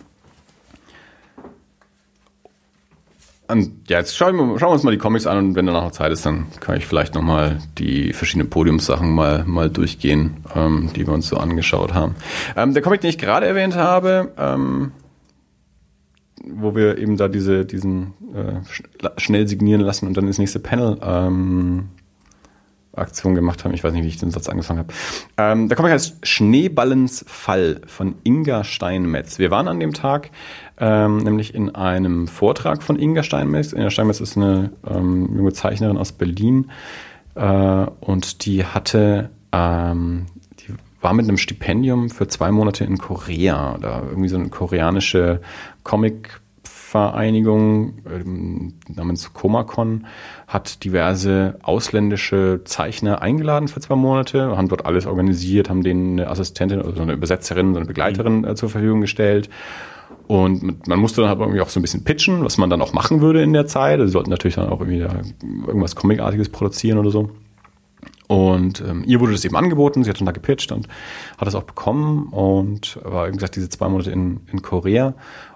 Speaker 2: Und ja, jetzt schauen wir, schauen wir, uns mal die Comics an und wenn danach noch Zeit ist, dann kann ich vielleicht nochmal die verschiedenen Podiumssachen mal, mal durchgehen, ähm, die wir uns so angeschaut haben. Ähm, der Comic, den ich gerade erwähnt habe, ähm, wo wir eben da diese, diesen äh, schnell signieren lassen und dann das nächste Panel ähm, Aktion gemacht haben. Ich weiß nicht, wie ich den Satz angefangen habe. Ähm, der Comic heißt Schneeballens Fall von Inga Steinmetz. Wir waren an dem Tag ähm, nämlich in einem Vortrag von Inga Steinmetz. Inga Steinmetz ist eine ähm, junge Zeichnerin aus Berlin äh, und die hatte ähm, war mit einem Stipendium für zwei Monate in Korea, da irgendwie so eine koreanische Comic-Vereinigung ähm, namens Komacon hat diverse ausländische Zeichner eingeladen für zwei Monate, haben dort alles organisiert, haben denen eine Assistentin oder also eine Übersetzerin, so eine Begleiterin äh, zur Verfügung gestellt. Und man musste dann halt irgendwie auch so ein bisschen pitchen, was man dann auch machen würde in der Zeit. Also sie sollten natürlich dann auch irgendwie da irgendwas Comicartiges produzieren oder so. Und ähm, ihr wurde das eben angeboten, sie hat dann da gepitcht und hat das auch bekommen und war, wie gesagt, diese zwei Monate in, in Korea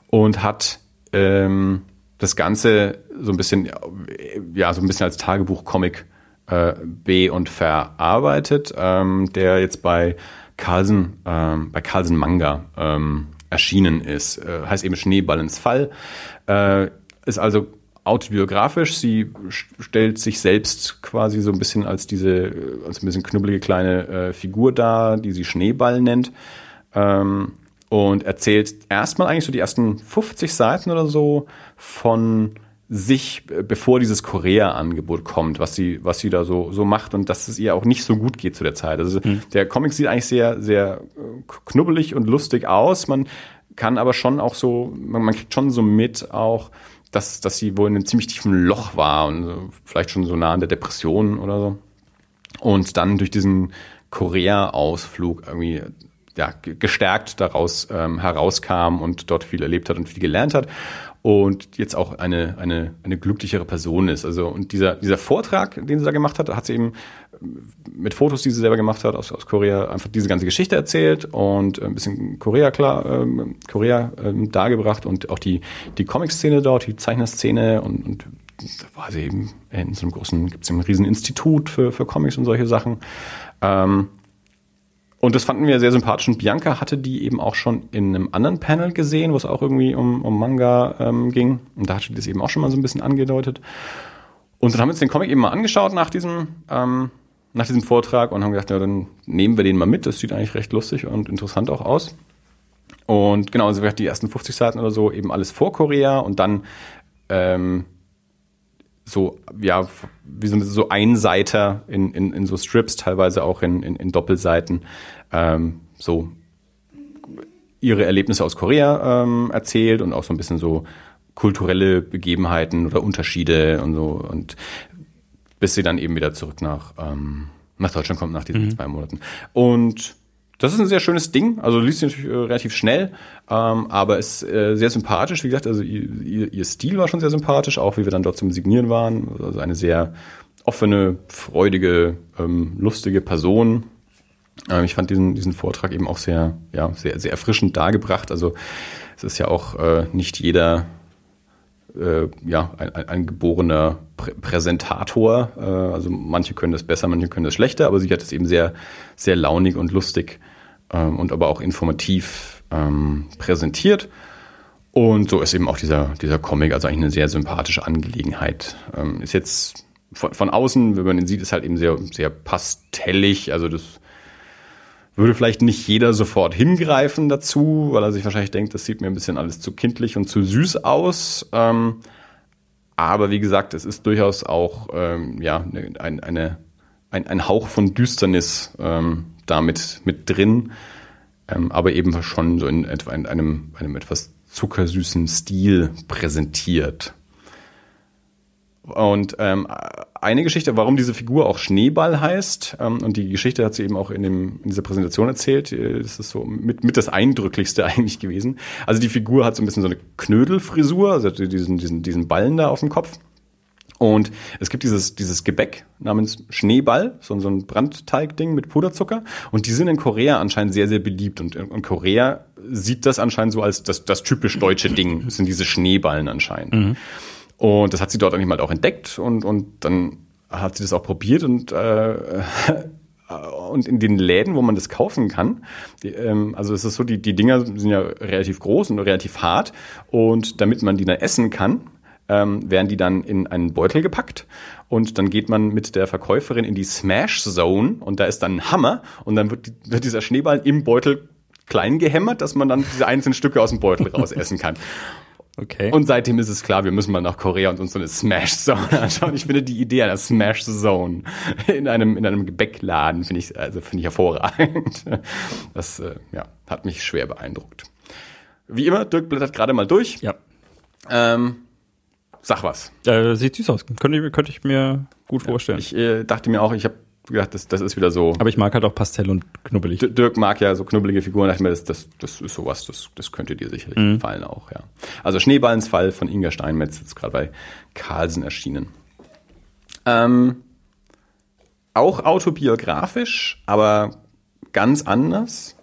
Speaker 2: und hat ähm, das Ganze so ein bisschen, ja, so ein bisschen als Tagebuch-Comic äh, be- und verarbeitet, ähm, der jetzt bei Carlsen, ähm, bei Carlsen Manga ähm, erschienen ist. Äh, heißt eben Schneeball ins Fall. Äh, ist also autobiografisch. Sie stellt sich selbst quasi so ein bisschen als diese, als ein bisschen knubbelige kleine äh, Figur dar, die sie Schneeball nennt. Ähm, und erzählt erstmal eigentlich so die ersten 50 Seiten oder so von sich, bevor dieses Korea-Angebot kommt, was sie, was sie da so, so macht und dass es ihr auch nicht so gut geht zu der Zeit. Also mhm. der Comic sieht eigentlich sehr, sehr äh, knubbelig und lustig aus. Man kann aber schon auch so, man, man kriegt schon so mit auch, dass, dass sie wohl in einem ziemlich tiefen Loch war und vielleicht schon so nah an der Depression oder so. Und dann durch diesen Korea-Ausflug irgendwie ja, gestärkt daraus ähm, herauskam und dort viel erlebt hat und viel gelernt hat und jetzt auch eine, eine, eine glücklichere Person ist. Also und dieser, dieser Vortrag, den sie da gemacht hat, hat sie eben mit Fotos, die sie selber gemacht hat aus, aus Korea, einfach diese ganze Geschichte erzählt und ein bisschen Korea klar, ähm, Korea ähm, dargebracht und auch die, die Comic-Szene dort, die Zeichnerszene und, und da war sie eben in so einem großen, gibt es ein riesen Institut für, für Comics und solche Sachen. Ähm, und das fanden wir sehr sympathisch. Und Bianca hatte die eben auch schon in einem anderen Panel gesehen, wo es auch irgendwie um, um Manga ähm, ging. Und da hatte die das eben auch schon mal so ein bisschen angedeutet. Und dann haben wir uns den Comic eben mal angeschaut nach diesem, ähm, nach diesem Vortrag und haben gedacht, ja, dann nehmen wir den mal mit. Das sieht eigentlich recht lustig und interessant auch aus. Und genau, also die ersten 50 Seiten oder so eben alles vor Korea und dann ähm, so, ja, wie so, so Einseiter in, in, in so Strips, teilweise auch in, in, in Doppelseiten, ähm, so ihre Erlebnisse aus Korea ähm, erzählt und auch so ein bisschen so kulturelle Begebenheiten oder Unterschiede und so und bis sie dann eben wieder zurück nach, ähm, nach Deutschland kommt nach diesen mhm. zwei Monaten. Und das ist ein sehr schönes Ding. Also liest sich natürlich äh, relativ schnell, ähm, aber ist äh, sehr sympathisch. Wie gesagt, also ihr, ihr, Stil war schon sehr sympathisch, auch wie wir dann dort zum Signieren waren. Also eine sehr offene, freudige, ähm, lustige Person. Ähm, ich fand diesen, diesen Vortrag eben auch sehr, ja, sehr, sehr erfrischend dargebracht. Also es ist ja auch äh, nicht jeder äh, ja, ein, ein, ein geborener Prä Präsentator. Äh, also manche können das besser, manche können das schlechter, aber sie hat es eben sehr, sehr launig und lustig ähm, und aber auch informativ ähm, präsentiert. Und so ist eben auch dieser, dieser Comic, also eigentlich eine sehr sympathische Angelegenheit. Ähm, ist jetzt von, von außen, wenn man ihn sieht, ist halt eben sehr, sehr pastellig. Also das würde vielleicht nicht jeder sofort hingreifen dazu, weil er sich wahrscheinlich denkt, das sieht mir ein bisschen alles zu kindlich und zu süß aus. Ähm, aber wie gesagt, es ist durchaus auch ähm, ja, ein, eine, ein, ein Hauch von Düsternis ähm, damit mit drin, ähm, aber eben schon so in, etwa in einem, einem etwas zuckersüßen Stil präsentiert. Und ähm, eine Geschichte, warum diese Figur auch Schneeball heißt, ähm, und die Geschichte hat sie eben auch in, dem, in dieser Präsentation erzählt, äh, das ist so mit, mit das Eindrücklichste eigentlich gewesen. Also die Figur hat so ein bisschen so eine Knödelfrisur, also diesen, diesen, diesen Ballen da auf dem Kopf. Und es gibt dieses, dieses Gebäck namens Schneeball, so, so ein Brandteigding mit Puderzucker. Und die sind in Korea anscheinend sehr, sehr beliebt. Und in Korea sieht das anscheinend so als das, das typisch deutsche Ding. Das sind diese Schneeballen anscheinend. Mhm. Und das hat sie dort eigentlich mal auch entdeckt und, und dann hat sie das auch probiert und äh, und in den Läden, wo man das kaufen kann, die, ähm, also es ist so, die, die Dinger sind ja relativ groß und relativ hart und damit man die dann essen kann, ähm, werden die dann in einen Beutel gepackt und dann geht man mit der Verkäuferin in die Smash Zone und da ist dann ein Hammer und dann wird, wird dieser Schneeball im Beutel klein gehämmert, dass man dann diese einzelnen Stücke aus dem Beutel raus essen kann. Okay. Und seitdem ist es klar, wir müssen mal nach Korea und uns so eine Smash Zone anschauen. Ich finde die Idee einer Smash Zone in einem, in einem Gebäckladen finde ich, also finde ich hervorragend. Das, äh, ja, hat mich schwer beeindruckt. Wie immer, Dirk blättert gerade mal durch.
Speaker 1: Ja.
Speaker 2: Ähm, sag was.
Speaker 1: Äh, sieht süß aus. Könnte ich, könnte ich mir gut vorstellen.
Speaker 2: Ich äh, dachte mir auch, ich habe gedacht, das, das ist wieder so.
Speaker 1: Aber ich mag halt auch Pastell und knubbelig.
Speaker 2: Dirk mag ja so knubbelige Figuren. Da dachte mir, das, das, das ist sowas, das, das könnte dir sicherlich mhm. gefallen auch, ja. Also Schneeballensfall von Inga Steinmetz, jetzt gerade bei Carlsen erschienen. Ähm, auch autobiografisch, aber ganz anders.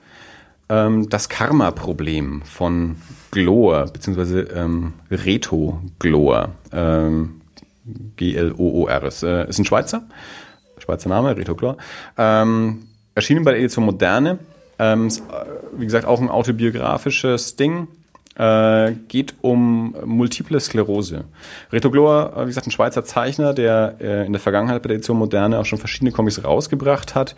Speaker 2: Ähm, das Karma-Problem von Gloor, beziehungsweise ähm, Reto Gloor. Ähm, G-L-O-O-R. Ist, äh, ist ein Schweizer Schweizer Name, Reto Chlor. Ähm, erschienen bei der Edition Moderne. Ähm, wie gesagt, auch ein autobiografisches Ding. Äh, geht um multiple Sklerose. Reto Glor, äh, wie gesagt, ein Schweizer Zeichner, der äh, in der Vergangenheit bei der Edition Moderne auch schon verschiedene Comics rausgebracht hat.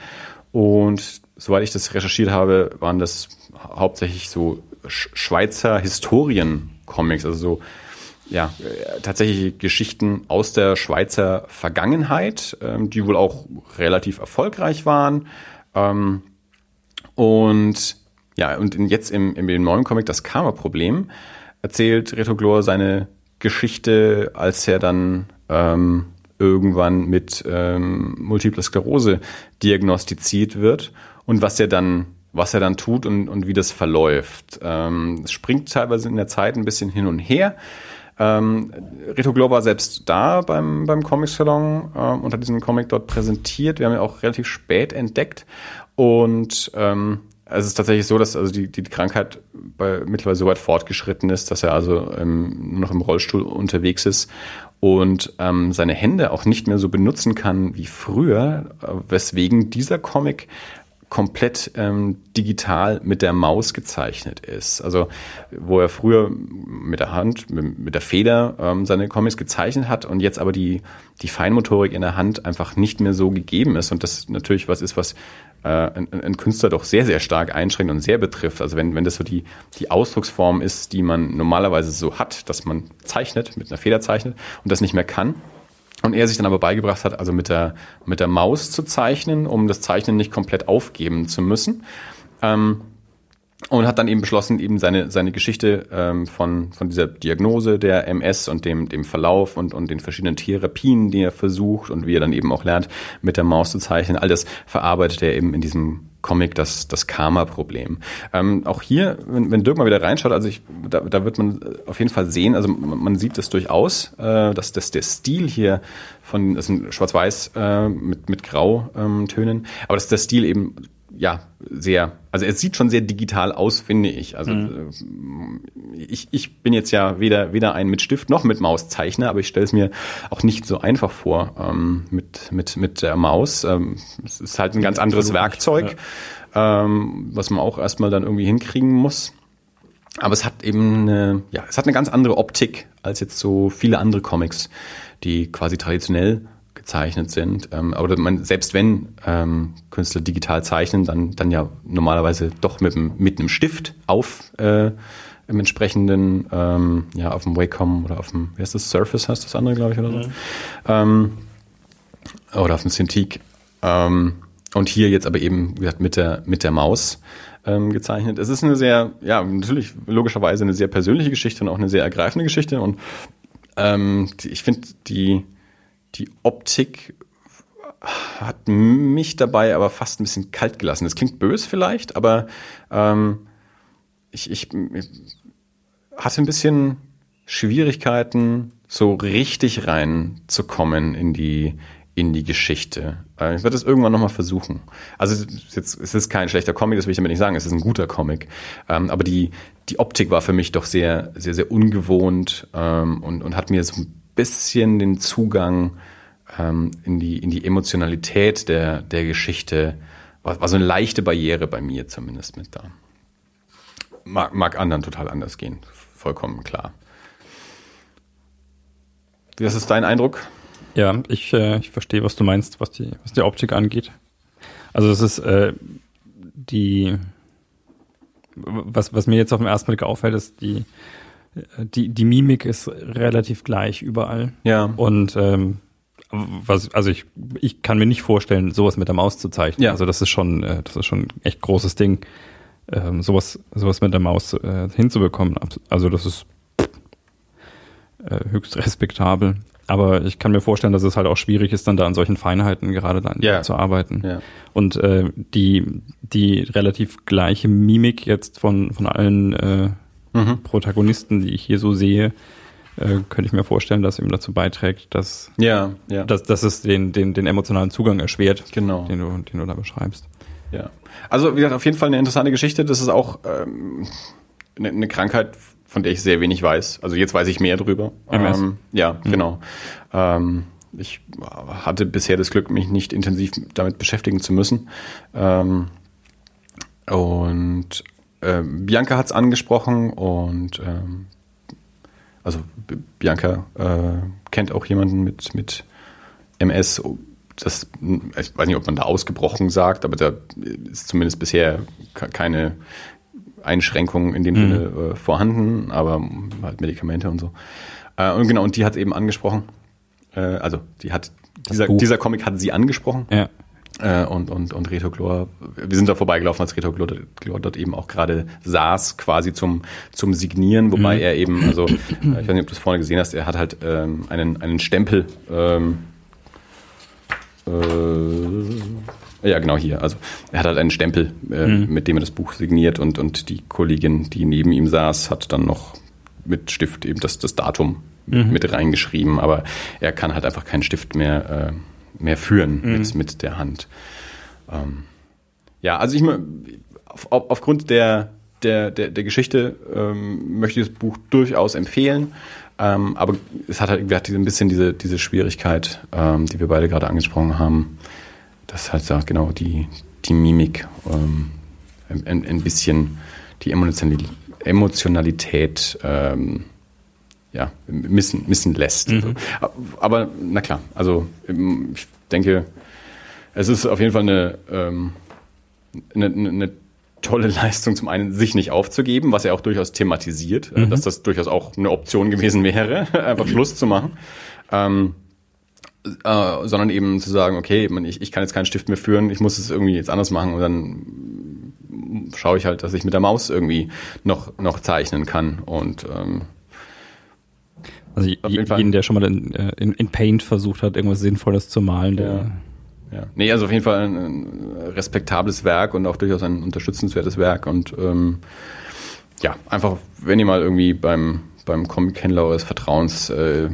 Speaker 2: Und soweit ich das recherchiert habe, waren das hauptsächlich so Schweizer Historien-Comics, also so ja, tatsächlich Geschichten aus der Schweizer Vergangenheit, ähm, die wohl auch relativ erfolgreich waren. Ähm, und ja, und jetzt im, im neuen Comic Das Karma-Problem erzählt Reto Glor seine Geschichte, als er dann ähm, irgendwann mit ähm, Multiple Sklerose diagnostiziert wird und was er dann was er dann tut und, und wie das verläuft. Ähm, es springt teilweise in der Zeit ein bisschen hin und her. Ähm, Reto Glow war selbst da beim, beim Comic-Salon ähm, und hat diesen Comic dort präsentiert. Wir haben ihn auch relativ spät entdeckt. Und ähm, es ist tatsächlich so, dass also die, die Krankheit bei, mittlerweile so weit fortgeschritten ist, dass er also ähm, nur noch im Rollstuhl unterwegs ist und ähm, seine Hände auch nicht mehr so benutzen kann wie früher, äh, weswegen dieser Comic komplett ähm, digital mit der Maus gezeichnet ist. Also wo er früher mit der Hand, mit, mit der Feder ähm, seine Comics gezeichnet hat und jetzt aber die, die Feinmotorik in der Hand einfach nicht mehr so gegeben ist. Und das natürlich was ist, was äh, ein, ein Künstler doch sehr, sehr stark einschränkt und sehr betrifft. Also wenn, wenn das so die, die Ausdrucksform ist, die man normalerweise so hat, dass man zeichnet, mit einer Feder zeichnet und das nicht mehr kann, und er sich dann aber beigebracht hat, also mit der, mit der Maus zu zeichnen, um das Zeichnen nicht komplett aufgeben zu müssen. Ähm, und hat dann eben beschlossen, eben seine, seine Geschichte ähm, von, von dieser Diagnose der MS und dem, dem Verlauf und, und den verschiedenen Therapien, die er versucht und wie er dann eben auch lernt, mit der Maus zu zeichnen. All das verarbeitet er eben in diesem Comic das, das Karma-Problem. Ähm, auch hier, wenn, wenn Dirk mal wieder reinschaut, also ich, da, da wird man auf jeden Fall sehen, also man, man sieht das durchaus, äh, dass, dass der Stil hier von, das ist ein Schwarz-Weiß äh, mit, mit Grautönen, ähm, aber dass der Stil eben ja, sehr, also es sieht schon sehr digital aus, finde ich. Also mhm. ich, ich bin jetzt ja weder, weder ein mit Stift noch mit Maus Zeichner, aber ich stelle es mir auch nicht so einfach vor ähm, mit, mit, mit der Maus. Ähm, es ist halt ein ganz anderes Werkzeug, ja. ähm, was man auch erstmal dann irgendwie hinkriegen muss. Aber es hat eben eine, ja, es hat eine ganz andere Optik als jetzt so viele andere Comics, die quasi traditionell gezeichnet sind. Ähm, aber man, selbst wenn ähm, Künstler digital zeichnen, dann, dann ja normalerweise doch mit, mit einem Stift auf äh, im entsprechenden, ähm, ja, auf dem Wacom oder auf dem, wie heißt das, Surface heißt das andere, glaube ich, oder so. Mhm. Oder auf dem Cintiq. Ähm, und hier jetzt aber eben, wie gesagt, mit der, mit der Maus ähm, gezeichnet. Es ist eine sehr, ja, natürlich logischerweise eine sehr persönliche Geschichte und auch eine sehr ergreifende Geschichte. Und ähm, ich finde die, die Optik hat mich dabei aber fast ein bisschen kalt gelassen. Das klingt böse vielleicht, aber ähm, ich, ich, ich hatte ein bisschen Schwierigkeiten, so richtig reinzukommen in die, in die Geschichte. Äh, ich werde das irgendwann nochmal versuchen. Also jetzt, es ist kein schlechter Comic, das will ich damit nicht sagen, es ist ein guter Comic. Ähm, aber die, die Optik war für mich doch sehr, sehr, sehr ungewohnt ähm, und, und hat mir so ein bisschen den Zugang ähm, in, die, in die Emotionalität der, der Geschichte, war, war so eine leichte Barriere bei mir zumindest mit da. Mag, mag anderen total anders gehen, vollkommen klar. Was ist dein Eindruck?
Speaker 1: Ja, ich, äh, ich verstehe, was du meinst, was die, was die Optik angeht. Also es ist äh, die, was, was mir jetzt auf den ersten Blick auffällt, ist die, die, die Mimik ist relativ gleich überall.
Speaker 2: Ja.
Speaker 1: Und ähm, was, also ich, ich kann mir nicht vorstellen, sowas mit der Maus zu zeichnen. Ja. Also das ist schon, äh, das ist schon ein echt großes Ding, ähm, sowas, sowas mit der Maus äh, hinzubekommen. Also das ist äh, höchst respektabel. Aber ich kann mir vorstellen, dass es halt auch schwierig ist, dann da an solchen Feinheiten gerade dann ja. zu arbeiten. Ja. Und äh, die, die relativ gleiche Mimik jetzt von, von allen äh, mhm. Protagonisten, die ich hier so sehe, äh, könnte ich mir vorstellen, dass ihm dazu beiträgt, dass,
Speaker 2: ja, ja.
Speaker 1: dass, dass es den, den, den emotionalen Zugang erschwert,
Speaker 2: genau.
Speaker 1: den, du, den du da beschreibst.
Speaker 2: Ja. Also, wie gesagt, auf jeden Fall eine interessante Geschichte. Das ist auch ähm, eine, eine Krankheit, von der ich sehr wenig weiß. Also jetzt weiß ich mehr drüber. Ähm, ja, mhm. genau. Ähm, ich hatte bisher das Glück, mich nicht intensiv damit beschäftigen zu müssen. Ähm, und äh, Bianca hat es angesprochen und ähm, also Bianca äh, kennt auch jemanden mit, mit MS. Das, ich weiß nicht, ob man da ausgebrochen sagt, aber da ist zumindest bisher keine Einschränkung in dem mhm. Sinne äh, vorhanden, aber halt Medikamente und so. Äh, und genau, und die hat es eben angesprochen. Äh, also die hat dieser, dieser Comic hat sie angesprochen.
Speaker 1: Ja.
Speaker 2: Äh, und, und, und Reto Chlor, wir sind da vorbeigelaufen, als Reto Chlor, Chlor dort eben auch gerade saß, quasi zum, zum Signieren, wobei mhm. er eben, also, äh, ich weiß nicht, ob du es vorne gesehen hast, er hat halt ähm, einen, einen Stempel, ähm, äh, ja, genau hier. Also er hat halt einen Stempel, äh, mhm. mit dem er das Buch signiert und, und die Kollegin, die neben ihm saß, hat dann noch mit Stift eben das, das Datum mhm. mit reingeschrieben, aber er kann halt einfach keinen Stift mehr mehr führen mhm. mit, mit der Hand. Ähm, ja, also ich auf, auf, aufgrund der, der, der, der Geschichte ähm, möchte ich das Buch durchaus empfehlen. Ähm, aber es hat halt hat ein bisschen diese, diese Schwierigkeit, ähm, die wir beide gerade angesprochen haben, dass halt ja, genau die, die Mimik ähm, ein, ein, bisschen die Emotionalität ähm, ja, missen, missen lässt. Mhm. Aber na klar, also ähm, ich denke, es ist auf jeden Fall eine, ähm, eine, eine tolle Leistung, zum einen sich nicht aufzugeben, was er auch durchaus thematisiert, äh, mhm. dass das durchaus auch eine Option gewesen wäre, einfach Schluss zu machen. Ähm, äh, sondern eben zu sagen, okay, ich, ich kann jetzt keinen Stift mehr führen, ich muss es irgendwie jetzt anders machen und dann schaue ich halt, dass ich mit der Maus irgendwie noch, noch zeichnen kann und ähm,
Speaker 1: also jeden, der schon mal in, äh, in, in, Paint versucht hat, irgendwas Sinnvolles zu malen, der
Speaker 2: ja. Nee, also auf jeden Fall ein, ein, respektables Werk und auch durchaus ein unterstützenswertes Werk. Und ähm, ja, einfach, wenn ihr mal irgendwie beim, beim Comic-Händler eures Vertrauens äh,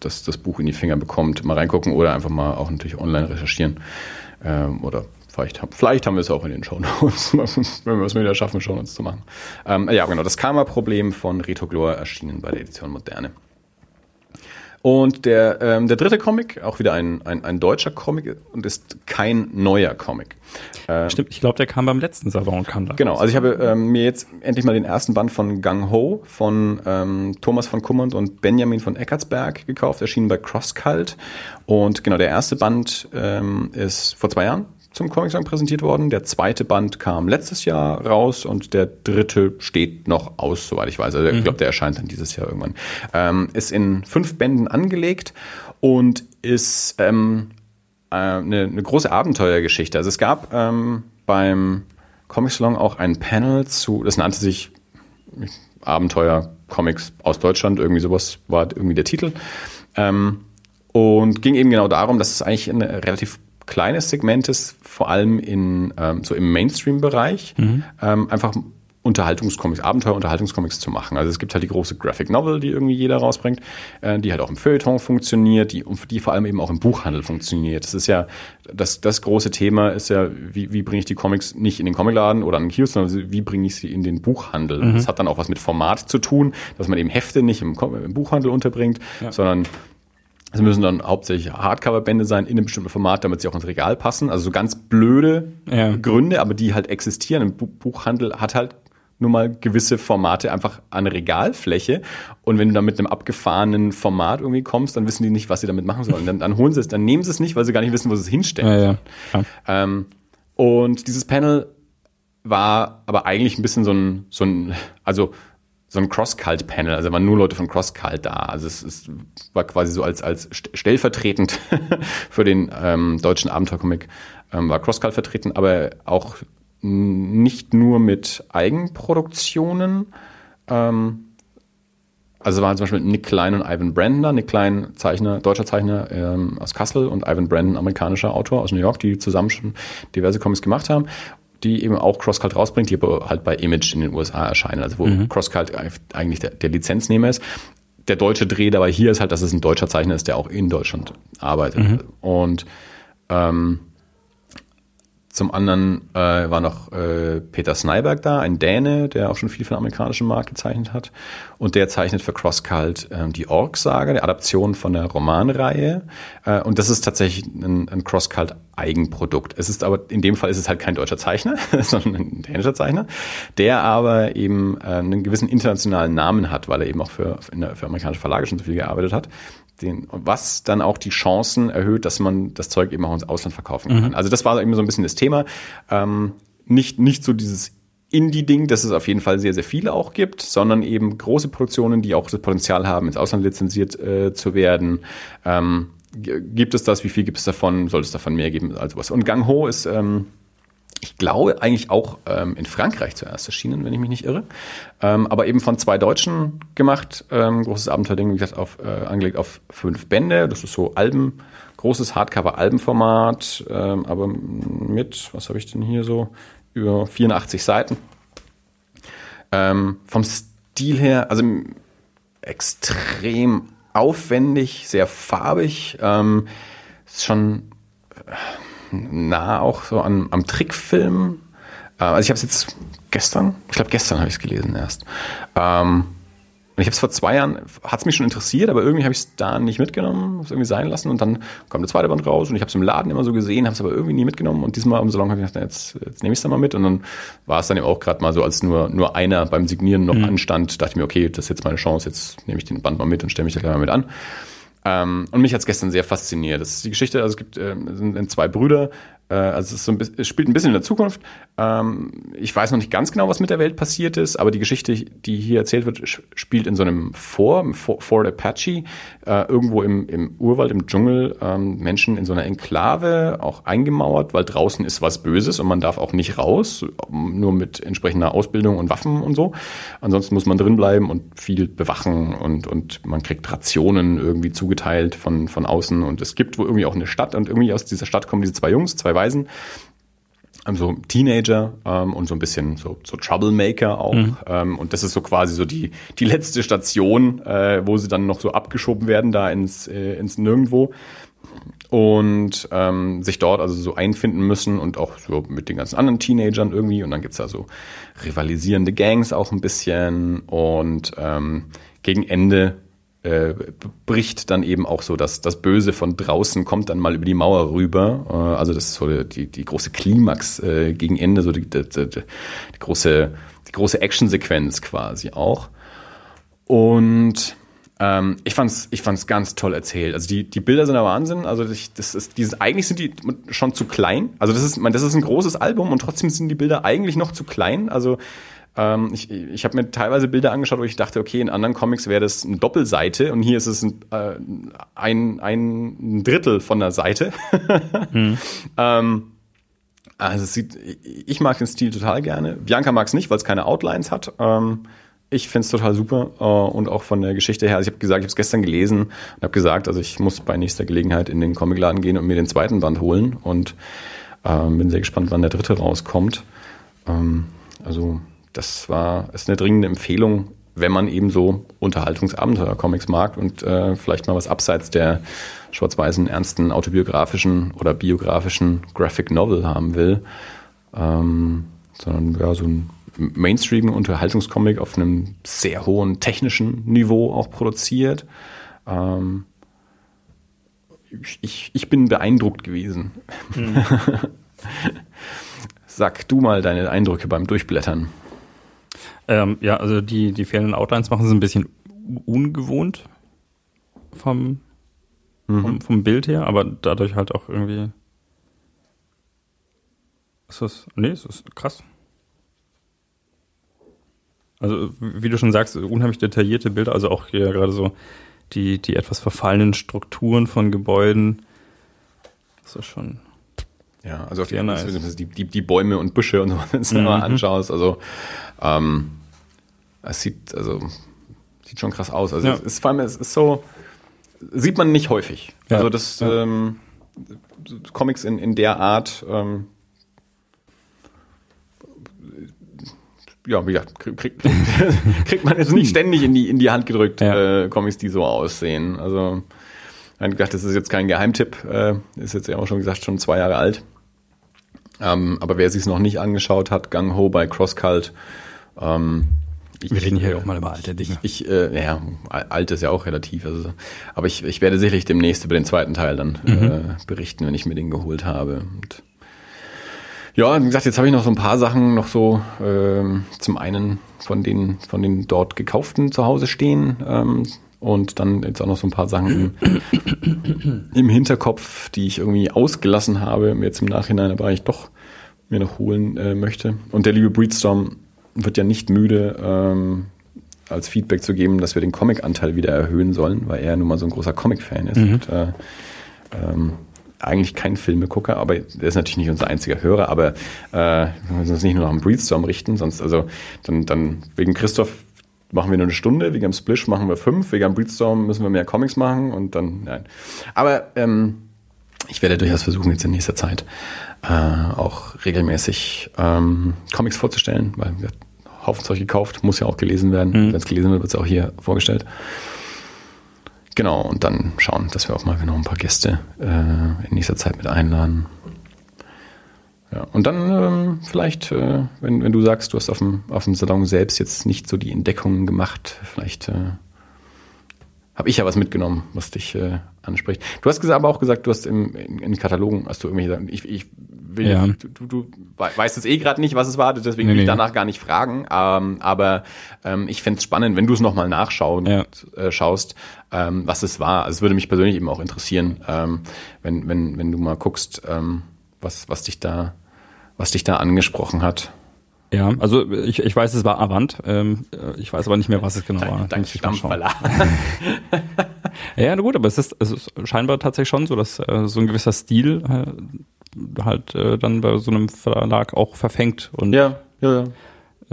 Speaker 2: das, das Buch in die Finger bekommt, mal reingucken oder einfach mal auch natürlich online recherchieren. Ähm, oder vielleicht, vielleicht haben wir es auch in den Show Notes, wenn wir es wieder schaffen, Show Notes zu machen. Ähm, ja, genau, das Karma-Problem von Retoglor erschienen bei der Edition Moderne. Und der, ähm, der dritte Comic, auch wieder ein, ein, ein deutscher Comic und ist kein neuer Comic.
Speaker 1: Ähm, Stimmt, ich glaube, der kam beim letzten Salon und kam
Speaker 2: da. Genau, also ich habe ähm, mir jetzt endlich mal den ersten Band von Gang Ho von ähm, Thomas von Kummernd und Benjamin von Eckartsberg gekauft, erschienen bei Crosscult. Und genau, der erste Band ähm, ist vor zwei Jahren zum Comic Song präsentiert worden. Der zweite Band kam letztes Jahr raus und der dritte steht noch aus, soweit ich weiß. Also ich mhm. glaube, der erscheint dann dieses Jahr irgendwann. Ähm, ist in fünf Bänden angelegt und ist ähm, äh, eine, eine große Abenteuergeschichte. Also es gab ähm, beim Comic Salon auch ein Panel zu, das nannte sich Abenteuer Comics aus Deutschland, irgendwie sowas war irgendwie der Titel. Ähm, und ging eben genau darum, dass es eigentlich eine relativ kleines Segment ist, vor allem in, ähm, so im Mainstream-Bereich, mhm. ähm, einfach Unterhaltungscomics, Abenteuer-Unterhaltungscomics zu machen. Also es gibt halt die große Graphic Novel, die irgendwie jeder rausbringt, äh, die halt auch im Feuilleton funktioniert, die, die vor allem eben auch im Buchhandel funktioniert. Das ist ja, das, das große Thema ist ja, wie, wie bringe ich die Comics nicht in den Comicladen oder an den Kiosk, sondern wie bringe ich sie in den Buchhandel. Mhm. Das hat dann auch was mit Format zu tun, dass man eben Hefte nicht im, im Buchhandel unterbringt, ja. sondern es müssen dann hauptsächlich Hardcover-Bände sein in einem bestimmten Format, damit sie auch ins Regal passen. Also so ganz blöde ja. Gründe, aber die halt existieren. Ein Buchhandel hat halt nur mal gewisse Formate einfach an Regalfläche. Und wenn du da mit einem abgefahrenen Format irgendwie kommst, dann wissen die nicht, was sie damit machen sollen. Dann, dann holen sie es, dann nehmen sie es nicht, weil sie gar nicht wissen, wo sie es hinstellen. Ja. Ja. Ähm, und dieses Panel war aber eigentlich ein bisschen so ein, so ein, also so ein Cross-Cult-Panel, also waren nur Leute von Cross-Cult da. Also es, es war quasi so als, als stellvertretend für den ähm, deutschen Abenteuercomic ähm, war Cross-Cult vertreten, aber auch nicht nur mit Eigenproduktionen. Ähm, also waren zum Beispiel Nick Klein und Ivan Brandner. Nick Klein, Zeichner, deutscher Zeichner ähm, aus Kassel und Ivan Brandon, amerikanischer Autor aus New York, die zusammen schon diverse Comics gemacht haben die eben auch CrossCult rausbringt, die aber halt bei Image in den USA erscheinen, also wo mhm. CrossCult eigentlich der, der Lizenznehmer ist. Der deutsche Dreh dabei hier ist halt, dass es ein deutscher Zeichner ist, der auch in Deutschland arbeitet. Mhm. Und ähm, zum anderen äh, war noch äh, Peter Snyberg da, ein Däne, der auch schon viel für den amerikanischen Markt gezeichnet hat. Und der zeichnet für CrossCult äh, die Ork-Saga, die Adaption von der Romanreihe. Äh, und das ist tatsächlich ein, ein CrossCult-Eigenprodukt. Es ist aber, in dem Fall ist es halt kein deutscher Zeichner, sondern ein dänischer Zeichner, der aber eben äh, einen gewissen internationalen Namen hat, weil er eben auch für, für amerikanische Verlage schon so viel gearbeitet hat den, was dann auch die Chancen erhöht, dass man das Zeug eben auch ins Ausland verkaufen kann. Mhm. Also das war eben so ein bisschen das Thema. Ähm, nicht, nicht so dieses Indie-Ding, das es auf jeden Fall sehr, sehr viele auch gibt, sondern eben große Produktionen, die auch das Potenzial haben, ins Ausland lizenziert äh, zu werden. Ähm, gibt es das? Wie viel gibt es davon? Soll es davon mehr geben? Also was? Und Gang Ho ist ähm, ich glaube, eigentlich auch ähm, in Frankreich zuerst erschienen, wenn ich mich nicht irre. Ähm, aber eben von zwei Deutschen gemacht. Ähm, großes Abenteuerding, wie gesagt, auf, äh, angelegt auf fünf Bände. Das ist so Alben, großes Hardcover-Albenformat, ähm, aber mit, was habe ich denn hier so? Über 84 Seiten. Ähm, vom Stil her, also extrem aufwendig, sehr farbig. Ähm, ist schon. Äh, nah auch so an, am Trickfilm. Äh, also ich habe es jetzt gestern, ich glaube gestern habe ich es gelesen erst. Ähm, Und ich habe es vor zwei Jahren, hat es mich schon interessiert, aber irgendwie habe ich es da nicht mitgenommen, es irgendwie sein lassen. Und dann kam der zweite Band raus und ich habe es im Laden immer so gesehen, habe es aber irgendwie nie mitgenommen. Und diesmal im Salon habe ich gedacht, jetzt, jetzt nehme ich es dann mal mit. Und dann war es dann eben auch gerade mal so, als nur, nur einer beim Signieren noch mhm. anstand, dachte ich mir, okay, das ist jetzt meine Chance, jetzt nehme ich den Band mal mit und stelle mich da gleich mal mit an. Ähm, und mich hat es gestern sehr fasziniert. Das ist die Geschichte, also es gibt äh, sind zwei Brüder, also es, so ein es spielt ein bisschen in der Zukunft. Ähm, ich weiß noch nicht ganz genau, was mit der Welt passiert ist, aber die Geschichte, die hier erzählt wird, spielt in so einem Fort, Fort Apache, äh, irgendwo im, im Urwald, im Dschungel, ähm, Menschen in so einer Enklave, auch eingemauert, weil draußen ist was Böses und man darf auch nicht raus, nur mit entsprechender Ausbildung und Waffen und so. Ansonsten muss man drin bleiben und viel bewachen und, und man kriegt Rationen irgendwie zugeteilt von, von außen und es gibt wo irgendwie auch eine Stadt und irgendwie aus dieser Stadt kommen diese zwei Jungs, zwei Weisen, so Teenager ähm, und so ein bisschen so, so Troublemaker auch. Mhm. Ähm, und das ist so quasi so die, die letzte Station, äh, wo sie dann noch so abgeschoben werden, da ins, äh, ins Nirgendwo. Und ähm, sich dort also so einfinden müssen und auch so mit den ganzen anderen Teenagern irgendwie. Und dann gibt's da so rivalisierende Gangs auch ein bisschen. Und ähm, gegen Ende äh, bricht dann eben auch so, dass das Böse von draußen kommt dann mal über die Mauer rüber. Äh, also das ist so die, die große Klimax äh, gegen Ende, so die, die, die, die große, die große Actionsequenz quasi auch. Und ähm, ich fand's, ich fand's ganz toll erzählt. Also die, die Bilder sind der Wahnsinn. Also ich, das ist, dieses, eigentlich sind die schon zu klein. Also das ist, man, das ist ein großes Album und trotzdem sind die Bilder eigentlich noch zu klein. Also ähm, ich ich habe mir teilweise Bilder angeschaut, wo ich dachte, okay, in anderen Comics wäre das eine Doppelseite und hier ist es ein, äh, ein, ein Drittel von der Seite. hm. ähm, also es sieht, ich mag den Stil total gerne. Bianca mag es nicht, weil es keine Outlines hat. Ähm, ich finde es total super äh, und auch von der Geschichte her. Also ich habe gesagt, ich habe es gestern gelesen und habe gesagt, also ich muss bei nächster Gelegenheit in den Comicladen gehen und mir den zweiten Band holen und ähm, bin sehr gespannt, wann der dritte rauskommt. Ähm, also das war, ist eine dringende Empfehlung, wenn man eben so Unterhaltungsabenteuer-Comics mag und äh, vielleicht mal was abseits der schwarz-weißen, ernsten, autobiografischen oder biografischen Graphic Novel haben will, ähm, sondern ja, so ein Mainstream Unterhaltungscomic auf einem sehr hohen technischen Niveau auch produziert. Ähm, ich, ich bin beeindruckt gewesen. Mhm. Sag du mal deine Eindrücke beim Durchblättern.
Speaker 1: Ähm, ja, also die, die fehlenden Outlines machen es ein bisschen ungewohnt vom, mhm. vom, vom, Bild her, aber dadurch halt auch irgendwie. Ist das. Nee, ist das krass. Also, wie du schon sagst, unheimlich detaillierte Bilder, also auch hier gerade so die, die etwas verfallenen Strukturen von Gebäuden. Das ist schon.
Speaker 2: Ja, also auf die, nice. die, die, die Bäume und Büsche und so, wenn du mhm. mal anschaust. Also ähm, es sieht, also, sieht schon krass aus. Also ja. es ist vor allem, es ist so, sieht man nicht häufig. Ja. Also das ja. ähm, Comics in, in der Art, ähm, ja, wie gesagt, kriegt krieg, kriegt man jetzt nicht ständig in die, in die Hand gedrückt, äh, Comics, die so aussehen. Also, ich habe gedacht, das ist jetzt kein Geheimtipp, äh, ist jetzt ja auch schon gesagt, schon zwei Jahre alt. Ähm, aber wer sich es noch nicht angeschaut hat, Gang Ho bei Crosscult, ähm,
Speaker 1: ich, Wir reden hier auch mal über alte Dinge.
Speaker 2: Ich, äh, ja, alt ist ja auch relativ. Also, aber ich, ich werde sicherlich demnächst über den zweiten Teil dann mhm. äh, berichten, wenn ich mir den geholt habe. Und ja, wie gesagt, jetzt habe ich noch so ein paar Sachen noch so ähm, zum einen von den von den dort gekauften zu Hause stehen ähm, und dann jetzt auch noch so ein paar Sachen im, im Hinterkopf, die ich irgendwie ausgelassen habe, jetzt im Nachhinein aber ich doch mir noch holen äh, möchte. Und der liebe Breedstorm wird ja nicht müde, ähm, als Feedback zu geben, dass wir den Comic-Anteil wieder erhöhen sollen, weil er nun mal so ein großer Comic-Fan ist. Mhm. Und, äh, ähm, eigentlich kein Filmegucker, aber der ist natürlich nicht unser einziger Hörer, aber äh, wir müssen uns nicht nur nach dem Breedstorm richten, sonst, also dann, dann wegen Christoph machen wir nur eine Stunde, wegen dem Splish machen wir fünf, wegen dem Breedstorm müssen wir mehr Comics machen und dann, nein. Aber ähm, ich werde durchaus versuchen, jetzt in nächster Zeit äh, auch regelmäßig ähm, Comics vorzustellen, weil wir Haufen Zeug gekauft, muss ja auch gelesen werden. Mhm. Wenn es gelesen wird, wird es auch hier vorgestellt. Genau, und dann schauen, dass wir auch mal noch ein paar Gäste äh, in nächster Zeit mit einladen. Ja. Und dann ähm, vielleicht, äh, wenn, wenn du sagst, du hast auf dem, auf dem Salon selbst jetzt nicht so die Entdeckungen gemacht, vielleicht äh, habe ich ja was mitgenommen, was dich äh, anspricht. Du hast aber auch gesagt, du hast im, in, in Katalogen, hast du irgendwie gesagt, ich, ich will,
Speaker 1: Ja.
Speaker 2: du, du, du weißt jetzt eh gerade nicht, was es war, deswegen
Speaker 1: Nee,
Speaker 2: will ich
Speaker 1: nee.
Speaker 2: danach gar nicht fragen. Ähm, aber ähm, ich fänd's spannend, wenn du es nochmal nachschauen
Speaker 1: Ja.
Speaker 2: äh, schaust, ähm, was es war. Also es würde mich persönlich eben auch interessieren, ähm, wenn, wenn, wenn du mal guckst, ähm, was, was dich da, was dich da angesprochen hat.
Speaker 1: Ja, also ich, ich weiß, es war Avant. Ähm, äh, ich weiß aber nicht mehr, was es genau war.
Speaker 2: Dein
Speaker 1: mal schauen.
Speaker 2: Stammverlag.
Speaker 1: Ja, na gut, aber es ist, es ist scheinbar tatsächlich schon so, dass äh, so ein gewisser Stil äh, halt äh, dann bei so einem Verlag auch verfängt. Und
Speaker 2: ja, ja, ja.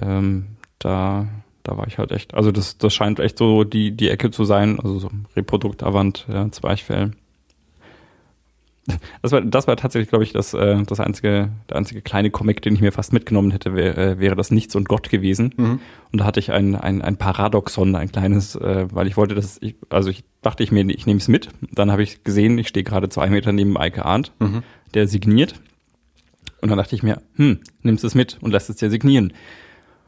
Speaker 1: ähm, da, da war ich halt echt, also das, das scheint echt so die, die Ecke zu sein, also so Reprodukt, Avant, ja, Zwerchfell. Das war, das war tatsächlich, glaube ich, das, äh, das einzige, der einzige kleine Comic, den ich mir fast mitgenommen hätte, wär, äh, wäre das Nichts und Gott gewesen.
Speaker 2: Mhm.
Speaker 1: Und da hatte ich ein, ein, ein Paradoxon, ein kleines, äh, weil ich wollte das, ich, also ich dachte ich mir, ich nehme es mit. Dann habe ich gesehen, ich stehe gerade zwei Meter neben Eike Arndt,
Speaker 2: Mhm.
Speaker 1: der signiert. Und dann dachte ich mir, hm, nimmst es mit und lässt es dir signieren.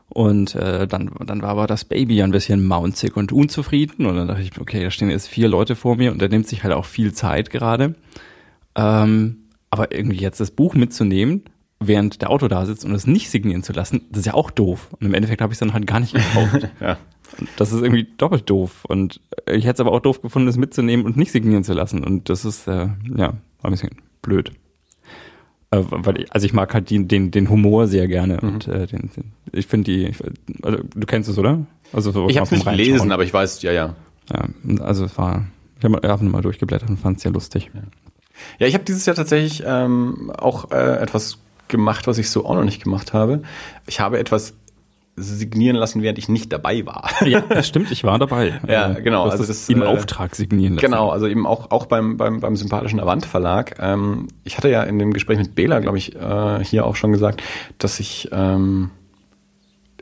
Speaker 1: Und äh, dann, dann war aber das Baby ein bisschen maunzig und unzufrieden. Und dann dachte ich, okay, da stehen jetzt vier Leute vor mir und der nimmt sich halt auch viel Zeit gerade. Ähm, aber irgendwie jetzt das Buch mitzunehmen, während der Auto da sitzt und es nicht signieren zu lassen, das ist ja auch doof. Und im Endeffekt habe ich es dann halt gar nicht gekauft.
Speaker 2: Ja.
Speaker 1: Das ist irgendwie doppelt doof. Und ich hätte es aber auch doof gefunden, es mitzunehmen und nicht signieren zu lassen. Und das ist, äh, ja, war ein bisschen blöd. Äh, weil ich, also ich mag halt die, den, den Humor sehr gerne.
Speaker 2: Mhm.
Speaker 1: Und äh, den, den, ich finde die, also du kennst es, oder? Also so
Speaker 2: Ich habe
Speaker 1: dem
Speaker 2: nicht gelesen, aber ich weiß, ja, ja.
Speaker 1: Ja, also es war, ich habe hab mal durchgeblättert und fand es sehr lustig.
Speaker 2: Ja, ich habe dieses Jahr tatsächlich ähm, auch äh, etwas gemacht, was ich so auch noch nicht gemacht habe. Ich habe etwas signieren lassen, während ich nicht dabei war.
Speaker 1: Ja, das stimmt, ich war dabei.
Speaker 2: Ja,
Speaker 1: Äh,
Speaker 2: genau, also
Speaker 1: das
Speaker 2: das,
Speaker 1: im
Speaker 2: äh,
Speaker 1: Auftrag signieren lassen.
Speaker 2: Genau, also eben auch, auch beim, beim, beim sympathischen Avant Verlag. Ähm, ich hatte ja in dem Gespräch mit Bela, glaube ich, äh, hier auch schon gesagt, dass ich ähm,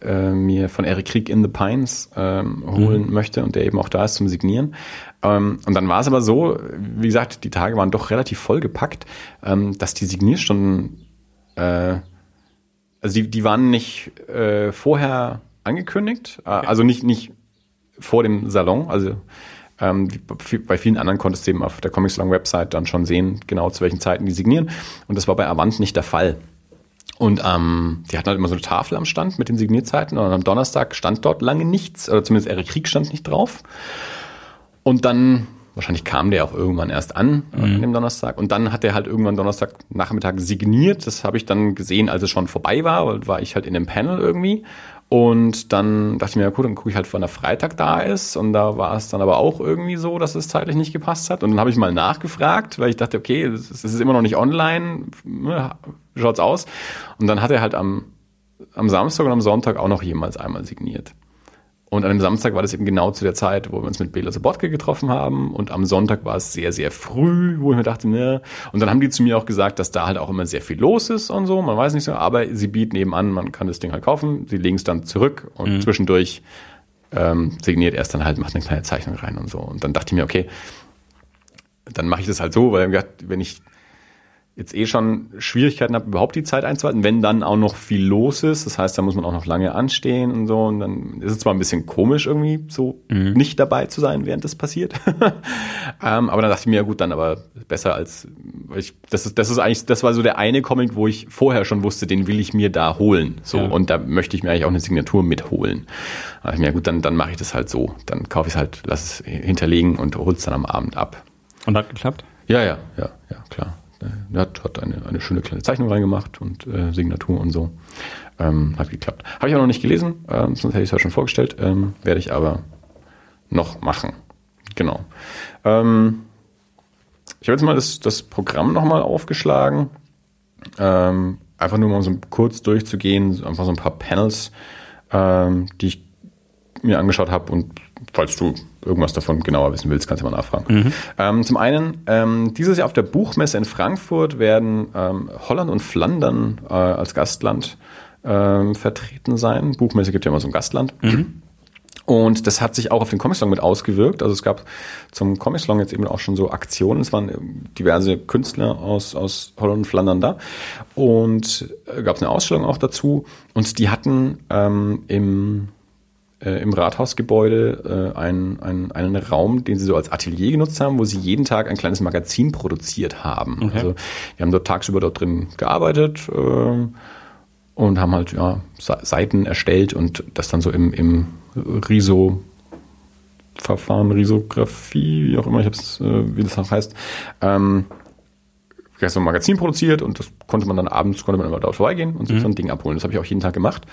Speaker 2: äh, mir von Eric Krieg in the Pines ähm, holen möchte und der eben auch da ist zum Signieren. Ähm, und dann war es aber so, wie gesagt, die Tage waren doch relativ vollgepackt, ähm, dass die Signierstunden äh, also die, die waren nicht äh, vorher angekündigt, äh, also nicht, nicht vor dem Salon, also ähm, bei vielen anderen konntest du eben auf der Comic Salon Website dann schon sehen, genau zu welchen Zeiten die signieren. Und das war bei Avant nicht der Fall. Und ähm, die hatten halt immer so eine Tafel am Stand mit den Signierzeiten und am Donnerstag stand dort lange nichts, oder zumindest Eric Krieg stand nicht drauf. Und dann, wahrscheinlich kam der auch irgendwann erst an, äh, an dem Donnerstag. Und dann hat er halt irgendwann Donnerstag Nachmittag signiert. Das habe ich dann gesehen, als es schon vorbei war, weil war ich halt in dem Panel irgendwie. Und dann dachte ich mir, ja gut, dann gucke ich halt, wann der Freitag da ist. Und da war es dann aber auch irgendwie so, dass es zeitlich nicht gepasst hat. Und dann habe ich mal nachgefragt, weil ich dachte, okay, es ist es ist immer noch nicht online. Ne, Schaut's aus. Und dann hat er halt am, am Samstag und am Sonntag auch noch jemals einmal signiert. Und an dem Samstag war das eben genau zu der Zeit, wo wir uns mit Bela Sobotke getroffen haben. Und am Sonntag war es sehr, sehr früh, wo ich mir dachte, ne. Und dann haben die zu mir auch gesagt, dass da halt auch immer sehr viel los ist und so. Man weiß nicht so, aber sie bieten eben an, man kann das Ding halt kaufen. Sie legen es dann zurück und zwischendurch ähm, signiert erst dann halt, macht eine kleine Zeichnung rein und so. Und dann dachte ich mir, okay, dann mache ich das halt so, weil ich gedacht, wenn ich jetzt eh schon Schwierigkeiten habe, überhaupt die Zeit einzuhalten, wenn dann auch noch viel los ist. Das heißt, da muss man auch noch lange anstehen und so. Und dann ist es zwar ein bisschen komisch irgendwie, so nicht dabei zu sein, während das passiert. ähm, aber dann dachte ich mir, ja gut, dann aber besser als, ich, das ist, das ist eigentlich, das war so der eine Comic, wo ich vorher schon wusste, den will ich mir da holen. So.
Speaker 1: Ja.
Speaker 2: Und da möchte ich mir eigentlich auch eine Signatur mitholen. Da dachte ich mir, ja gut, dann, dann mache ich das halt so. Dann kaufe ich es halt, lass es hinterlegen und hol es dann am Abend ab.
Speaker 1: Und hat geklappt?
Speaker 2: Ja, ja, ja, ja, klar. Er hat, hat eine, eine schöne kleine Zeichnung reingemacht und äh, Signatur und so. Ähm, hat geklappt. Habe ich auch noch nicht gelesen, ähm, sonst hätte ich es ja schon vorgestellt. Ähm, werde ich aber noch machen. Genau. Ähm, ich habe jetzt mal das, das Programm nochmal aufgeschlagen. Ähm, einfach nur mal so kurz durchzugehen, einfach so ein paar Panels, ähm, die ich mir angeschaut habe und falls du irgendwas davon genauer wissen willst, kannst du mal nachfragen. Ähm, zum einen, ähm, dieses Jahr auf der Buchmesse in Frankfurt werden ähm, Holland und Flandern äh, als Gastland ähm, vertreten sein. Buchmesse gibt ja immer so ein Gastland. Und das hat sich auch auf den Comic-Song mit ausgewirkt. Also es gab zum Comic-Song jetzt eben auch schon so Aktionen. Es waren diverse Künstler aus, aus Holland und Flandern da. Und äh, gab es eine Ausstellung auch dazu. Und die hatten ähm, im, äh, im Rathausgebäude äh, einen, einen, einen Raum, den sie so als Atelier genutzt haben, wo sie jeden Tag ein kleines Magazin produziert haben. Okay. Also wir haben dort tagsüber dort drin gearbeitet. Äh, und haben halt ja, Seiten erstellt und das dann so im, im Riso Verfahren, Risografie, wie auch immer, ich hab's, äh, wie das auch heißt, ähm, so ein Magazin produziert und das konnte man dann abends, konnte man immer dort vorbeigehen und sich mhm. so ein Ding abholen. Das habe ich auch jeden Tag gemacht.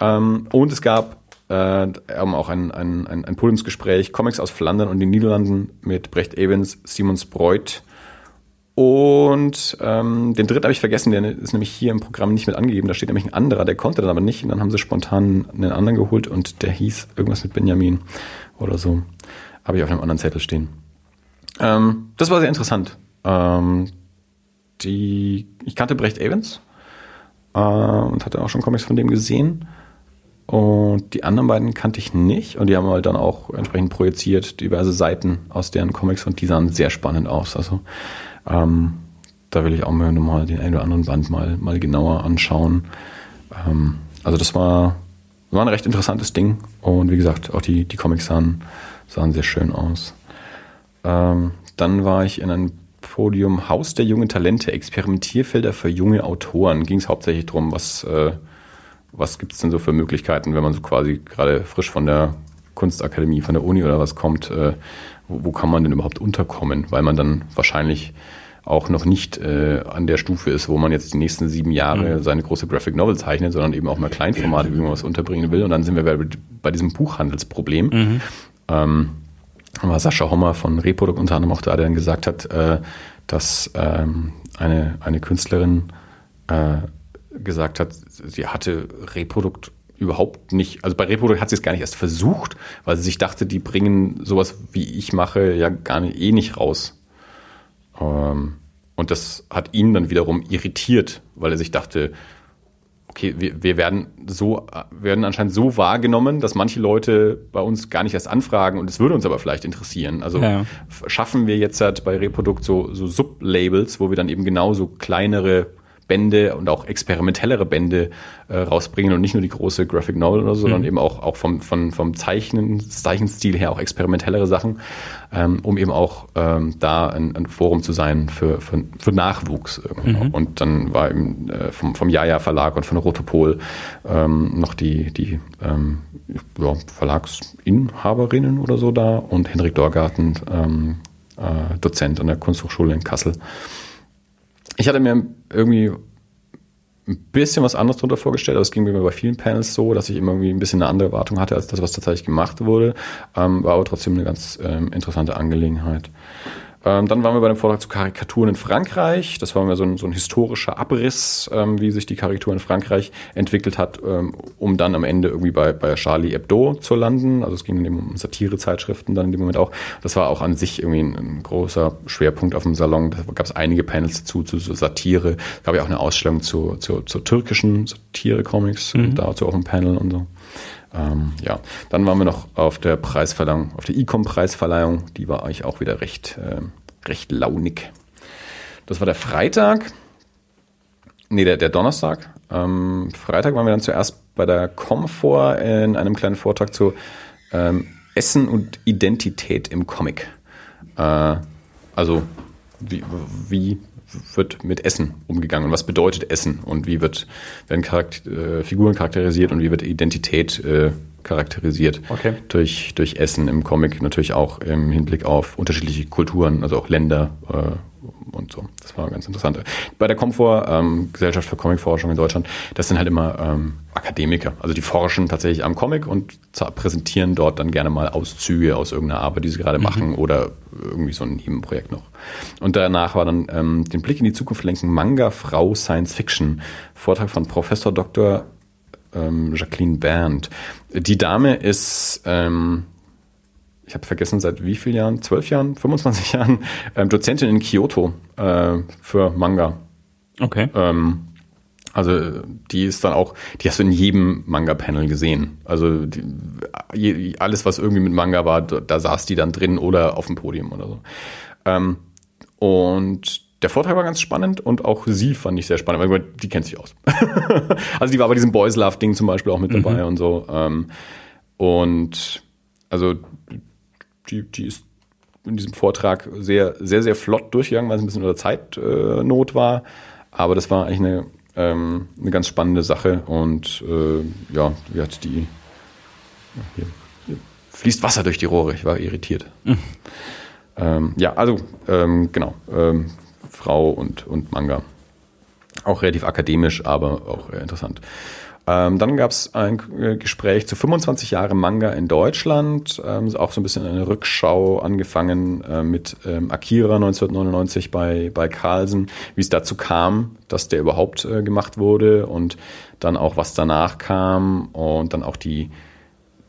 Speaker 2: Ähm, und es gab äh, auch ein, ein, ein, ein Podiumsgespräch, Comics aus Flandern und den Niederlanden mit Brecht Evans, Simon Spreuth und ähm, den dritten habe ich vergessen, der ist nämlich hier im Programm nicht mit angegeben. Da steht nämlich ein anderer, der konnte dann aber nicht. Und dann haben sie spontan einen anderen geholt und der hieß irgendwas mit Benjamin oder so. Habe ich auf einem anderen Zettel stehen. Ähm, das war sehr interessant. Ähm, die, ich kannte Brecht Evans äh, und hatte auch schon Comics von dem gesehen. Und die anderen beiden kannte ich nicht. Und die haben halt dann auch entsprechend projiziert diverse Seiten aus deren Comics und die sahen sehr spannend aus. Also ähm, da will ich auch mal nochmal den einen oder anderen Band mal, mal genauer anschauen. Ähm, also das war, war ein recht interessantes Ding. Und wie gesagt, auch die, die Comics sahen, sahen sehr schön aus. Ähm, dann war ich in einem Podium Haus der jungen Talente, Experimentierfelder für junge Autoren. Ging es hauptsächlich darum, was, äh, was gibt es denn so für Möglichkeiten, wenn man so quasi gerade frisch von der Kunstakademie, von der Uni oder was kommt, äh, wo, wo kann man denn überhaupt unterkommen, weil man dann wahrscheinlich auch noch nicht äh, an der Stufe ist, wo man jetzt die nächsten sieben Jahre mhm. seine große Graphic Novel zeichnet, sondern eben auch mal Kleinformate, wie man was unterbringen will. Und dann sind wir bei, bei diesem Buchhandelsproblem. Mhm. Ähm, war Sascha Hommer von Reprodukt unter anderem auch da, der dann gesagt hat, äh, dass ähm, eine, eine Künstlerin äh, gesagt hat, sie hatte Reprodukt überhaupt nicht, also bei Reprodukt hat sie es gar nicht erst versucht, weil sie sich dachte, die bringen sowas, wie ich mache, ja gar nicht, eh nicht raus. Ähm, und das hat ihn dann wiederum irritiert, weil er sich dachte, okay, wir, wir werden so, werden anscheinend so wahrgenommen, dass manche Leute bei uns gar nicht erst anfragen und es würde uns aber vielleicht interessieren. Also ja. schaffen wir jetzt halt bei Reprodukt so, so Sublabels, wo wir dann eben genauso kleinere Bände und auch experimentellere Bände äh, rausbringen und nicht nur die große Graphic Novel oder so, mhm. sondern eben auch, auch vom, vom, vom Zeichnen, Zeichenstil her auch experimentellere Sachen, ähm, um eben auch ähm, da ein, ein Forum zu sein für, für, für Nachwuchs. Mhm. Und dann war eben äh, vom, vom Jaja Verlag und von Rotopol ähm, noch die, die ähm, ja, Verlagsinhaberinnen oder so da und Henrik Dorgarten, ähm, äh, Dozent an der Kunsthochschule in Kassel ich hatte mir irgendwie ein bisschen was anderes darunter vorgestellt, aber es ging mir bei vielen Panels so, dass ich immer irgendwie ein bisschen eine andere Erwartung hatte als das, was tatsächlich gemacht wurde. Ähm, war aber trotzdem eine ganz ähm, interessante Angelegenheit. Ähm, dann waren wir bei dem Vortrag zu Karikaturen in Frankreich. Das war mir so ein, so ein historischer Abriss, ähm, wie sich die Karikatur in Frankreich entwickelt hat, ähm, um dann am Ende irgendwie bei, bei Charlie Hebdo zu landen. Also es ging dann um Satirezeitschriften dann in dem Moment auch. Das war auch an sich irgendwie ein, ein großer Schwerpunkt auf dem Salon. Da gab es einige Panels dazu, zu so Satire. Es gab ja auch eine Ausstellung zu, zu, zu türkischen Satire-Comics mhm. und dazu auch ein Panel und so. Ähm, ja, dann waren wir noch auf der Preisverleihung, auf der Ecom-Preisverleihung. Die war eigentlich auch wieder recht, äh, recht launig. Das war der Freitag. Nee, der, der Donnerstag. Ähm, Freitag waren wir dann zuerst bei der Comfort in einem kleinen Vortrag zu ähm, Essen und Identität im Comic. Äh, also wie, wie wird mit Essen umgegangen. Und was bedeutet Essen? Und wie wird, werden Charakter, äh, Figuren charakterisiert und wie wird Identität äh, charakterisiert? Okay. durch, durch Essen im Comic, natürlich auch im Hinblick auf unterschiedliche Kulturen, also auch Länder äh, und so. Das war ganz interessant. Bei der Comfort, ähm, Gesellschaft für Comicforschung in Deutschland, das sind halt immer ähm, Akademiker. Also die forschen tatsächlich am Comic und präsentieren dort dann gerne mal Auszüge aus irgendeiner Arbeit, die sie gerade mhm. machen oder irgendwie so ein Nebenprojekt noch. Und danach war dann ähm, den Blick in die Zukunft lenken Manga Frau Science Fiction. Vortrag von Professor Dr. Ähm, Jacqueline Berndt. Die Dame ist ähm, ich habe vergessen, seit wie vielen Jahren, zwölf Jahren, 25 Jahren, ähm, Dozentin in Kyoto äh, für Manga.
Speaker 1: Okay.
Speaker 2: Ähm, Also die ist dann auch, die hast du in jedem Manga-Panel gesehen. Also die, alles, was irgendwie mit Manga war, da, da, saß die dann drin oder auf dem Podium oder so. Ähm, und der Vortrag war ganz spannend und auch sie fand ich sehr spannend, weil die kennt sich aus. also die war bei diesem Boys Love Ding zum Beispiel auch mit dabei mhm. und so. Ähm, und also die, die ist in diesem Vortrag sehr, sehr, sehr flott durchgegangen, weil es ein bisschen unter Zeitnot äh, war. Aber das war eigentlich eine ähm, eine ganz spannende Sache und äh, ja, wie hat die hier, hier, fließt Wasser durch die Rohre, ich war irritiert. Mhm. Ähm, ja, also ähm, genau, ähm, Frau und, und Manga. Auch relativ akademisch, aber auch interessant. Ähm, dann gab es ein äh, Gespräch zu 25 Jahre Manga in Deutschland, ähm, auch so ein bisschen eine Rückschau angefangen äh, mit ähm, Akira 1999 bei, bei Carlsen, wie es dazu kam, dass der überhaupt äh, gemacht wurde und dann auch was danach kam und dann auch die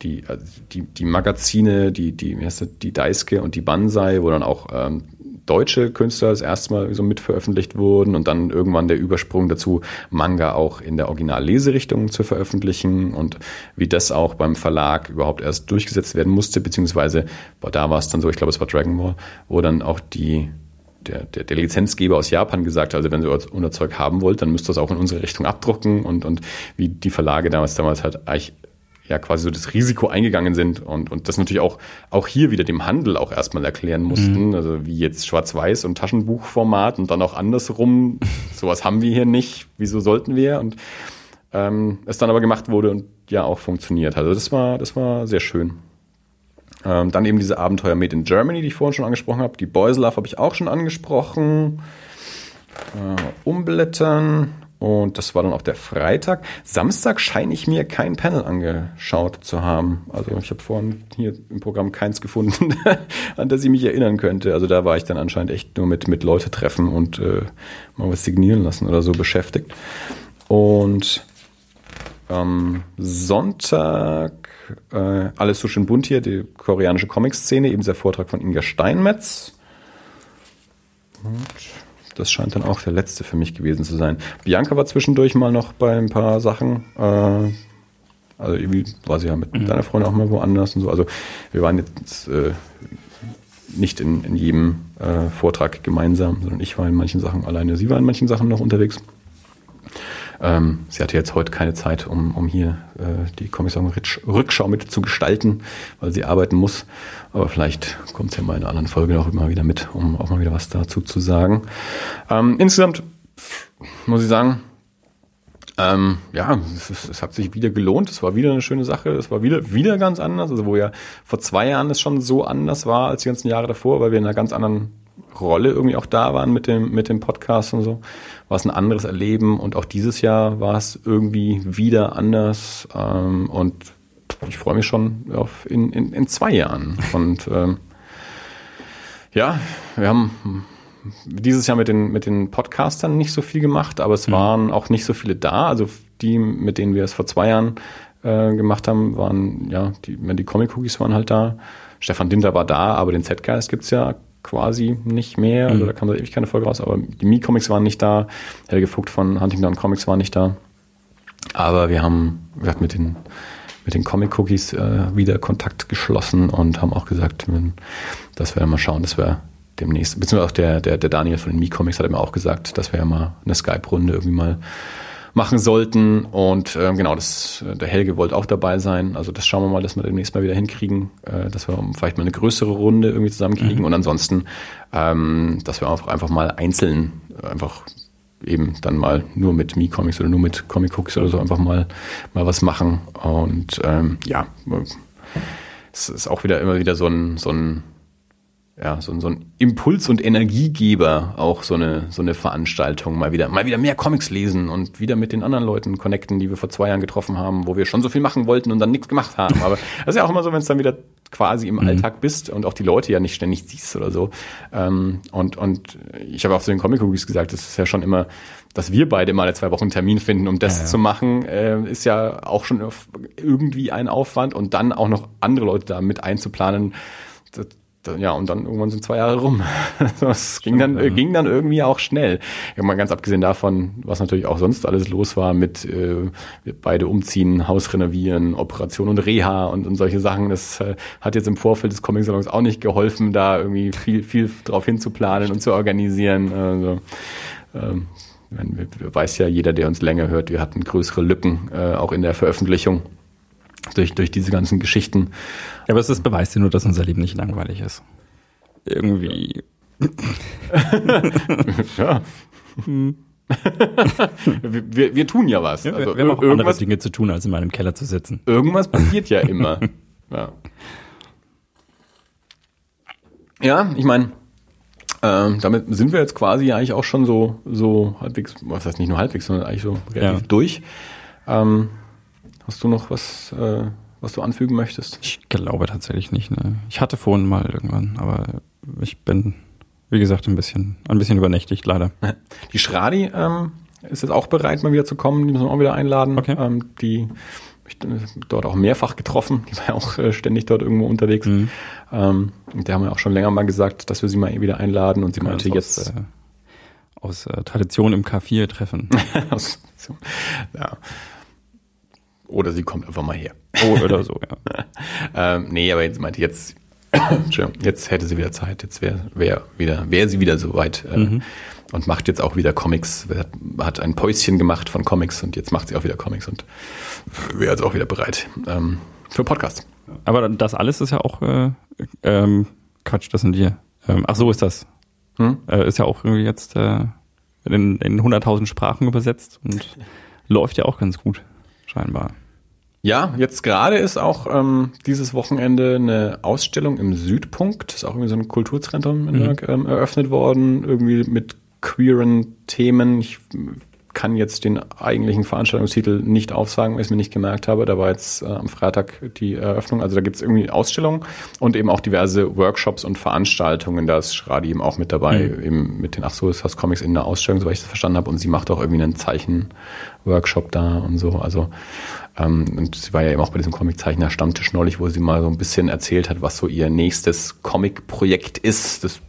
Speaker 2: die, also die, die Magazine, die, die, wie heißt das, die Daisuke und die Banzai, wo dann auch ähm, deutsche Künstler das erste Mal so mit veröffentlicht wurden und dann irgendwann der Übersprung dazu, Manga auch in der Original-Leserichtung zu veröffentlichen und wie das auch beim Verlag überhaupt erst durchgesetzt werden musste, beziehungsweise boah, da war es dann so, ich glaube, es war Dragon Ball, wo dann auch die der, der, der Lizenzgeber aus Japan gesagt hat, also wenn ihr unser Zeug haben wollt, dann müsst ihr es auch in unsere Richtung abdrucken und, und wie die Verlage damals damals halt ja quasi so das Risiko eingegangen sind und, und das natürlich auch, auch hier wieder dem Handel auch erstmal erklären mussten. Mhm. Also wie jetzt Schwarz-Weiß und Taschenbuchformat und dann auch andersrum. Sowas haben wir hier nicht. Wieso sollten wir? Und ähm, es dann aber gemacht wurde und ja auch funktioniert. Also das war, das war sehr schön. Ähm, dann eben diese Abenteuer Made in Germany, die ich vorhin schon angesprochen habe. Die Boys Love habe ich auch schon angesprochen. Äh, umblättern. Und das war dann auch der Freitag. Samstag scheine ich mir kein Panel angeschaut zu haben. Also ich habe vorhin hier im Programm keins gefunden, an das ich mich erinnern könnte. Also da war ich dann anscheinend echt nur mit, mit Leute treffen und äh, mal was signieren lassen oder so beschäftigt. Und am Sonntag äh, alles so schön bunt hier, die koreanische Comic-Szene, eben der Vortrag von Inga Steinmetz. Und das scheint dann auch der letzte für mich gewesen zu sein. Bianca war zwischendurch mal noch bei ein paar Sachen. Äh, also irgendwie war sie ja mit mhm. deiner Freundin auch mal woanders und so. Also wir waren jetzt äh, nicht in, in jedem äh, Vortrag gemeinsam, sondern ich war in manchen Sachen alleine. Sie war in manchen Sachen noch unterwegs. Ähm, sie hatte jetzt heute keine Zeit, um, um hier äh, die Kommissar-Rückschau mit zu gestalten, weil sie arbeiten muss. Aber vielleicht kommt sie ja mal in einer anderen Folge noch immer wieder mit, um auch mal wieder was dazu zu sagen. Ähm, insgesamt muss ich sagen, ähm, ja, es, es, hat sich wieder gelohnt. Es war wieder eine schöne Sache. Es war wieder, wieder ganz anders. Also wo ja vor zwei Jahren es schon so anders war als die ganzen Jahre davor, weil wir in einer ganz anderen Rolle irgendwie auch da waren mit dem, mit dem Podcast und so, war es ein anderes Erleben und auch dieses Jahr war es irgendwie wieder anders ähm, und ich freue mich schon auf in, in, in zwei Jahren. Und ähm, ja, wir haben dieses Jahr mit den, mit den Podcastern nicht so viel gemacht, aber es mhm. waren auch nicht so viele da. Also die, mit denen wir es vor zwei Jahren äh, gemacht haben, waren, ja, die, die Comic-Cookies waren halt da. Stefan Dinter war da, aber den Z-Geist gibt's ja quasi nicht mehr. Also mhm. da kam da ewig keine Folge raus, aber die Mi-Comics waren nicht da. Helge Vogt von Huntington Comics war nicht da. Aber wir haben, wir hatten mit den, mit den Comic-Cookies äh, wieder Kontakt geschlossen und haben auch gesagt, dass wir mal schauen, dass wir demnächst, beziehungsweise auch der, der, der Daniel von den Mi-Comics hat immer auch gesagt, dass wir ja mal eine Skype-Runde irgendwie mal machen sollten. Und äh, genau, das, äh, der Helge wollte auch dabei sein. Also das schauen wir mal, dass wir demnächst mal wieder hinkriegen, äh, dass wir vielleicht mal eine größere Runde irgendwie zusammenkriegen. Mhm. Und ansonsten, ähm, dass wir einfach, einfach mal einzeln einfach eben dann mal nur mit Mi-Comics oder nur mit Comic Cooks oder so einfach mal, mal was machen. Und ähm, ja, es ist auch wieder immer wieder so ein, so ein ja, so, so ein Impuls- und Energiegeber, auch so eine, so eine Veranstaltung, mal wieder, mal wieder mehr Comics lesen und wieder mit den anderen Leuten connecten, die wir vor zwei Jahren getroffen haben, wo wir schon so viel machen wollten und dann nichts gemacht haben. Aber das ist ja auch immer so, wenn es dann wieder quasi im mhm. Alltag bist und auch die Leute ja nicht ständig siehst oder so. Ähm, und, und ich habe auch zu den Comic Cookies gesagt, das ist ja schon immer, dass wir beide mal zwei Wochen Termin finden, um das ja, ja. zu machen, äh, ist ja auch schon irgendwie ein Aufwand und dann auch noch andere Leute da mit einzuplanen. Ja, und dann irgendwann sind zwei Jahre rum. Das ging dann, ja. ging dann irgendwie auch schnell. Ja, mal ganz abgesehen davon, was natürlich auch sonst alles los war mit äh, beide umziehen, Haus renovieren, Operation und Reha und, und solche Sachen. Das äh, hat jetzt im Vorfeld des Comic-Salons auch nicht geholfen, da irgendwie viel, viel drauf hinzuplanen und zu organisieren. Also, ähm, weiß ja jeder, der uns länger hört, wir hatten größere Lücken, äh, auch in der Veröffentlichung durch, durch diese ganzen Geschichten.
Speaker 1: Ja, aber es ist beweist ja nur, dass unser Leben nicht langweilig ist. Irgendwie.
Speaker 2: ja. Hm. wir, wir tun ja was.
Speaker 1: Ja, also, wir haben auch andere Dinge zu tun, als in meinem Keller zu sitzen.
Speaker 2: Irgendwas passiert ja immer. ja. ja, ich meine, ähm, damit sind wir jetzt quasi eigentlich auch schon so, so halbwegs, was heißt nicht nur halbwegs, sondern eigentlich so relativ ja. durch. Ähm, Hast du noch was, äh, was du anfügen möchtest?
Speaker 1: Ich glaube tatsächlich nicht. Ne? Ich hatte vorhin mal irgendwann, aber ich bin, wie gesagt, ein bisschen, ein bisschen übernächtigt, leider.
Speaker 2: Die Schradi ähm, ist jetzt auch bereit, mal wieder zu kommen. Die müssen wir auch wieder einladen.
Speaker 1: Okay.
Speaker 2: Ähm, die ich dort auch mehrfach getroffen. Die war ja auch äh, ständig dort irgendwo unterwegs. Mhm. Ähm, und der haben wir auch schon länger mal gesagt, dass wir sie mal wieder einladen. Und sie ja, meinte jetzt. Aus, äh,
Speaker 1: aus äh, Tradition im K4 treffen.
Speaker 2: ja. Oder sie kommt einfach mal her.
Speaker 1: Oh, oder so, ja.
Speaker 2: ähm, nee, aber jetzt meinte jetzt, jetzt hätte sie wieder Zeit, jetzt wäre wär wieder, wäre sie wieder soweit äh, mhm. und macht jetzt auch wieder Comics, hat, hat ein Päuschen gemacht von Comics und jetzt macht sie auch wieder Comics und wäre jetzt auch wieder bereit ähm, für Podcast.
Speaker 1: Aber das alles ist ja auch äh, ähm, Quatsch, das sind wir. Ähm, ach so ist das. Hm? Äh, ist ja auch irgendwie jetzt äh, in, in 100.000 Sprachen übersetzt und läuft ja auch ganz gut scheinbar.
Speaker 2: Ja, jetzt gerade ist auch ähm, dieses Wochenende eine Ausstellung im Südpunkt, das ist auch irgendwie so ein Kulturzentrum in mhm. ähm, eröffnet worden, irgendwie mit queeren Themen. Ich kann jetzt den eigentlichen Veranstaltungstitel nicht aufsagen, weil ich es mir nicht gemerkt habe. Da war jetzt äh, am Freitag die Eröffnung. Also da gibt es irgendwie Ausstellungen und eben auch diverse Workshops und Veranstaltungen. Da ist Schradi eben auch mit dabei, mhm. eben mit den Ach so, ist das Comics in der Ausstellung, soweit ich das verstanden habe. Und sie macht auch irgendwie einen Zeichen-Workshop da und so. Also ähm, und sie war ja eben auch bei diesem Comiczeichner-Stammtisch neulich, wo sie mal so ein bisschen erzählt hat, was so ihr nächstes Comic-Projekt ist. Das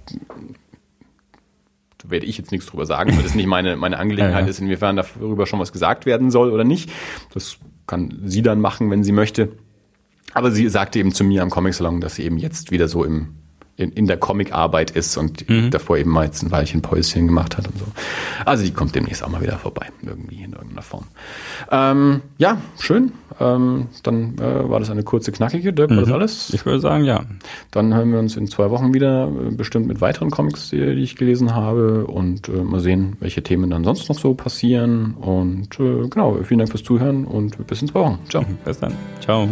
Speaker 2: werde ich jetzt nichts drüber sagen, weil das nicht meine, meine Angelegenheit ja, ja. ist, inwiefern darüber schon was gesagt werden soll oder nicht. Das kann sie dann machen, wenn sie möchte. Aber sie sagte eben zu mir am Comic-Salon, dass sie eben jetzt wieder so im in, in der Comicarbeit ist und mhm. davor eben mal jetzt ein Weilchen Päuschen gemacht hat und so. Also die kommt demnächst auch mal wieder vorbei, irgendwie in irgendeiner Form. Ähm, ja, schön. Ähm, dann äh, war das eine kurze, knackige. Dirk, war das mhm. alles?
Speaker 1: Ich würde sagen, ja.
Speaker 2: Dann hören wir uns in zwei Wochen wieder, äh, bestimmt mit weiteren Comics, die, die ich gelesen habe und äh, mal sehen, welche Themen dann sonst noch so passieren. Und äh, genau, vielen Dank fürs Zuhören und bis in zwei Wochen.
Speaker 1: Ciao. Bis dann. Ciao.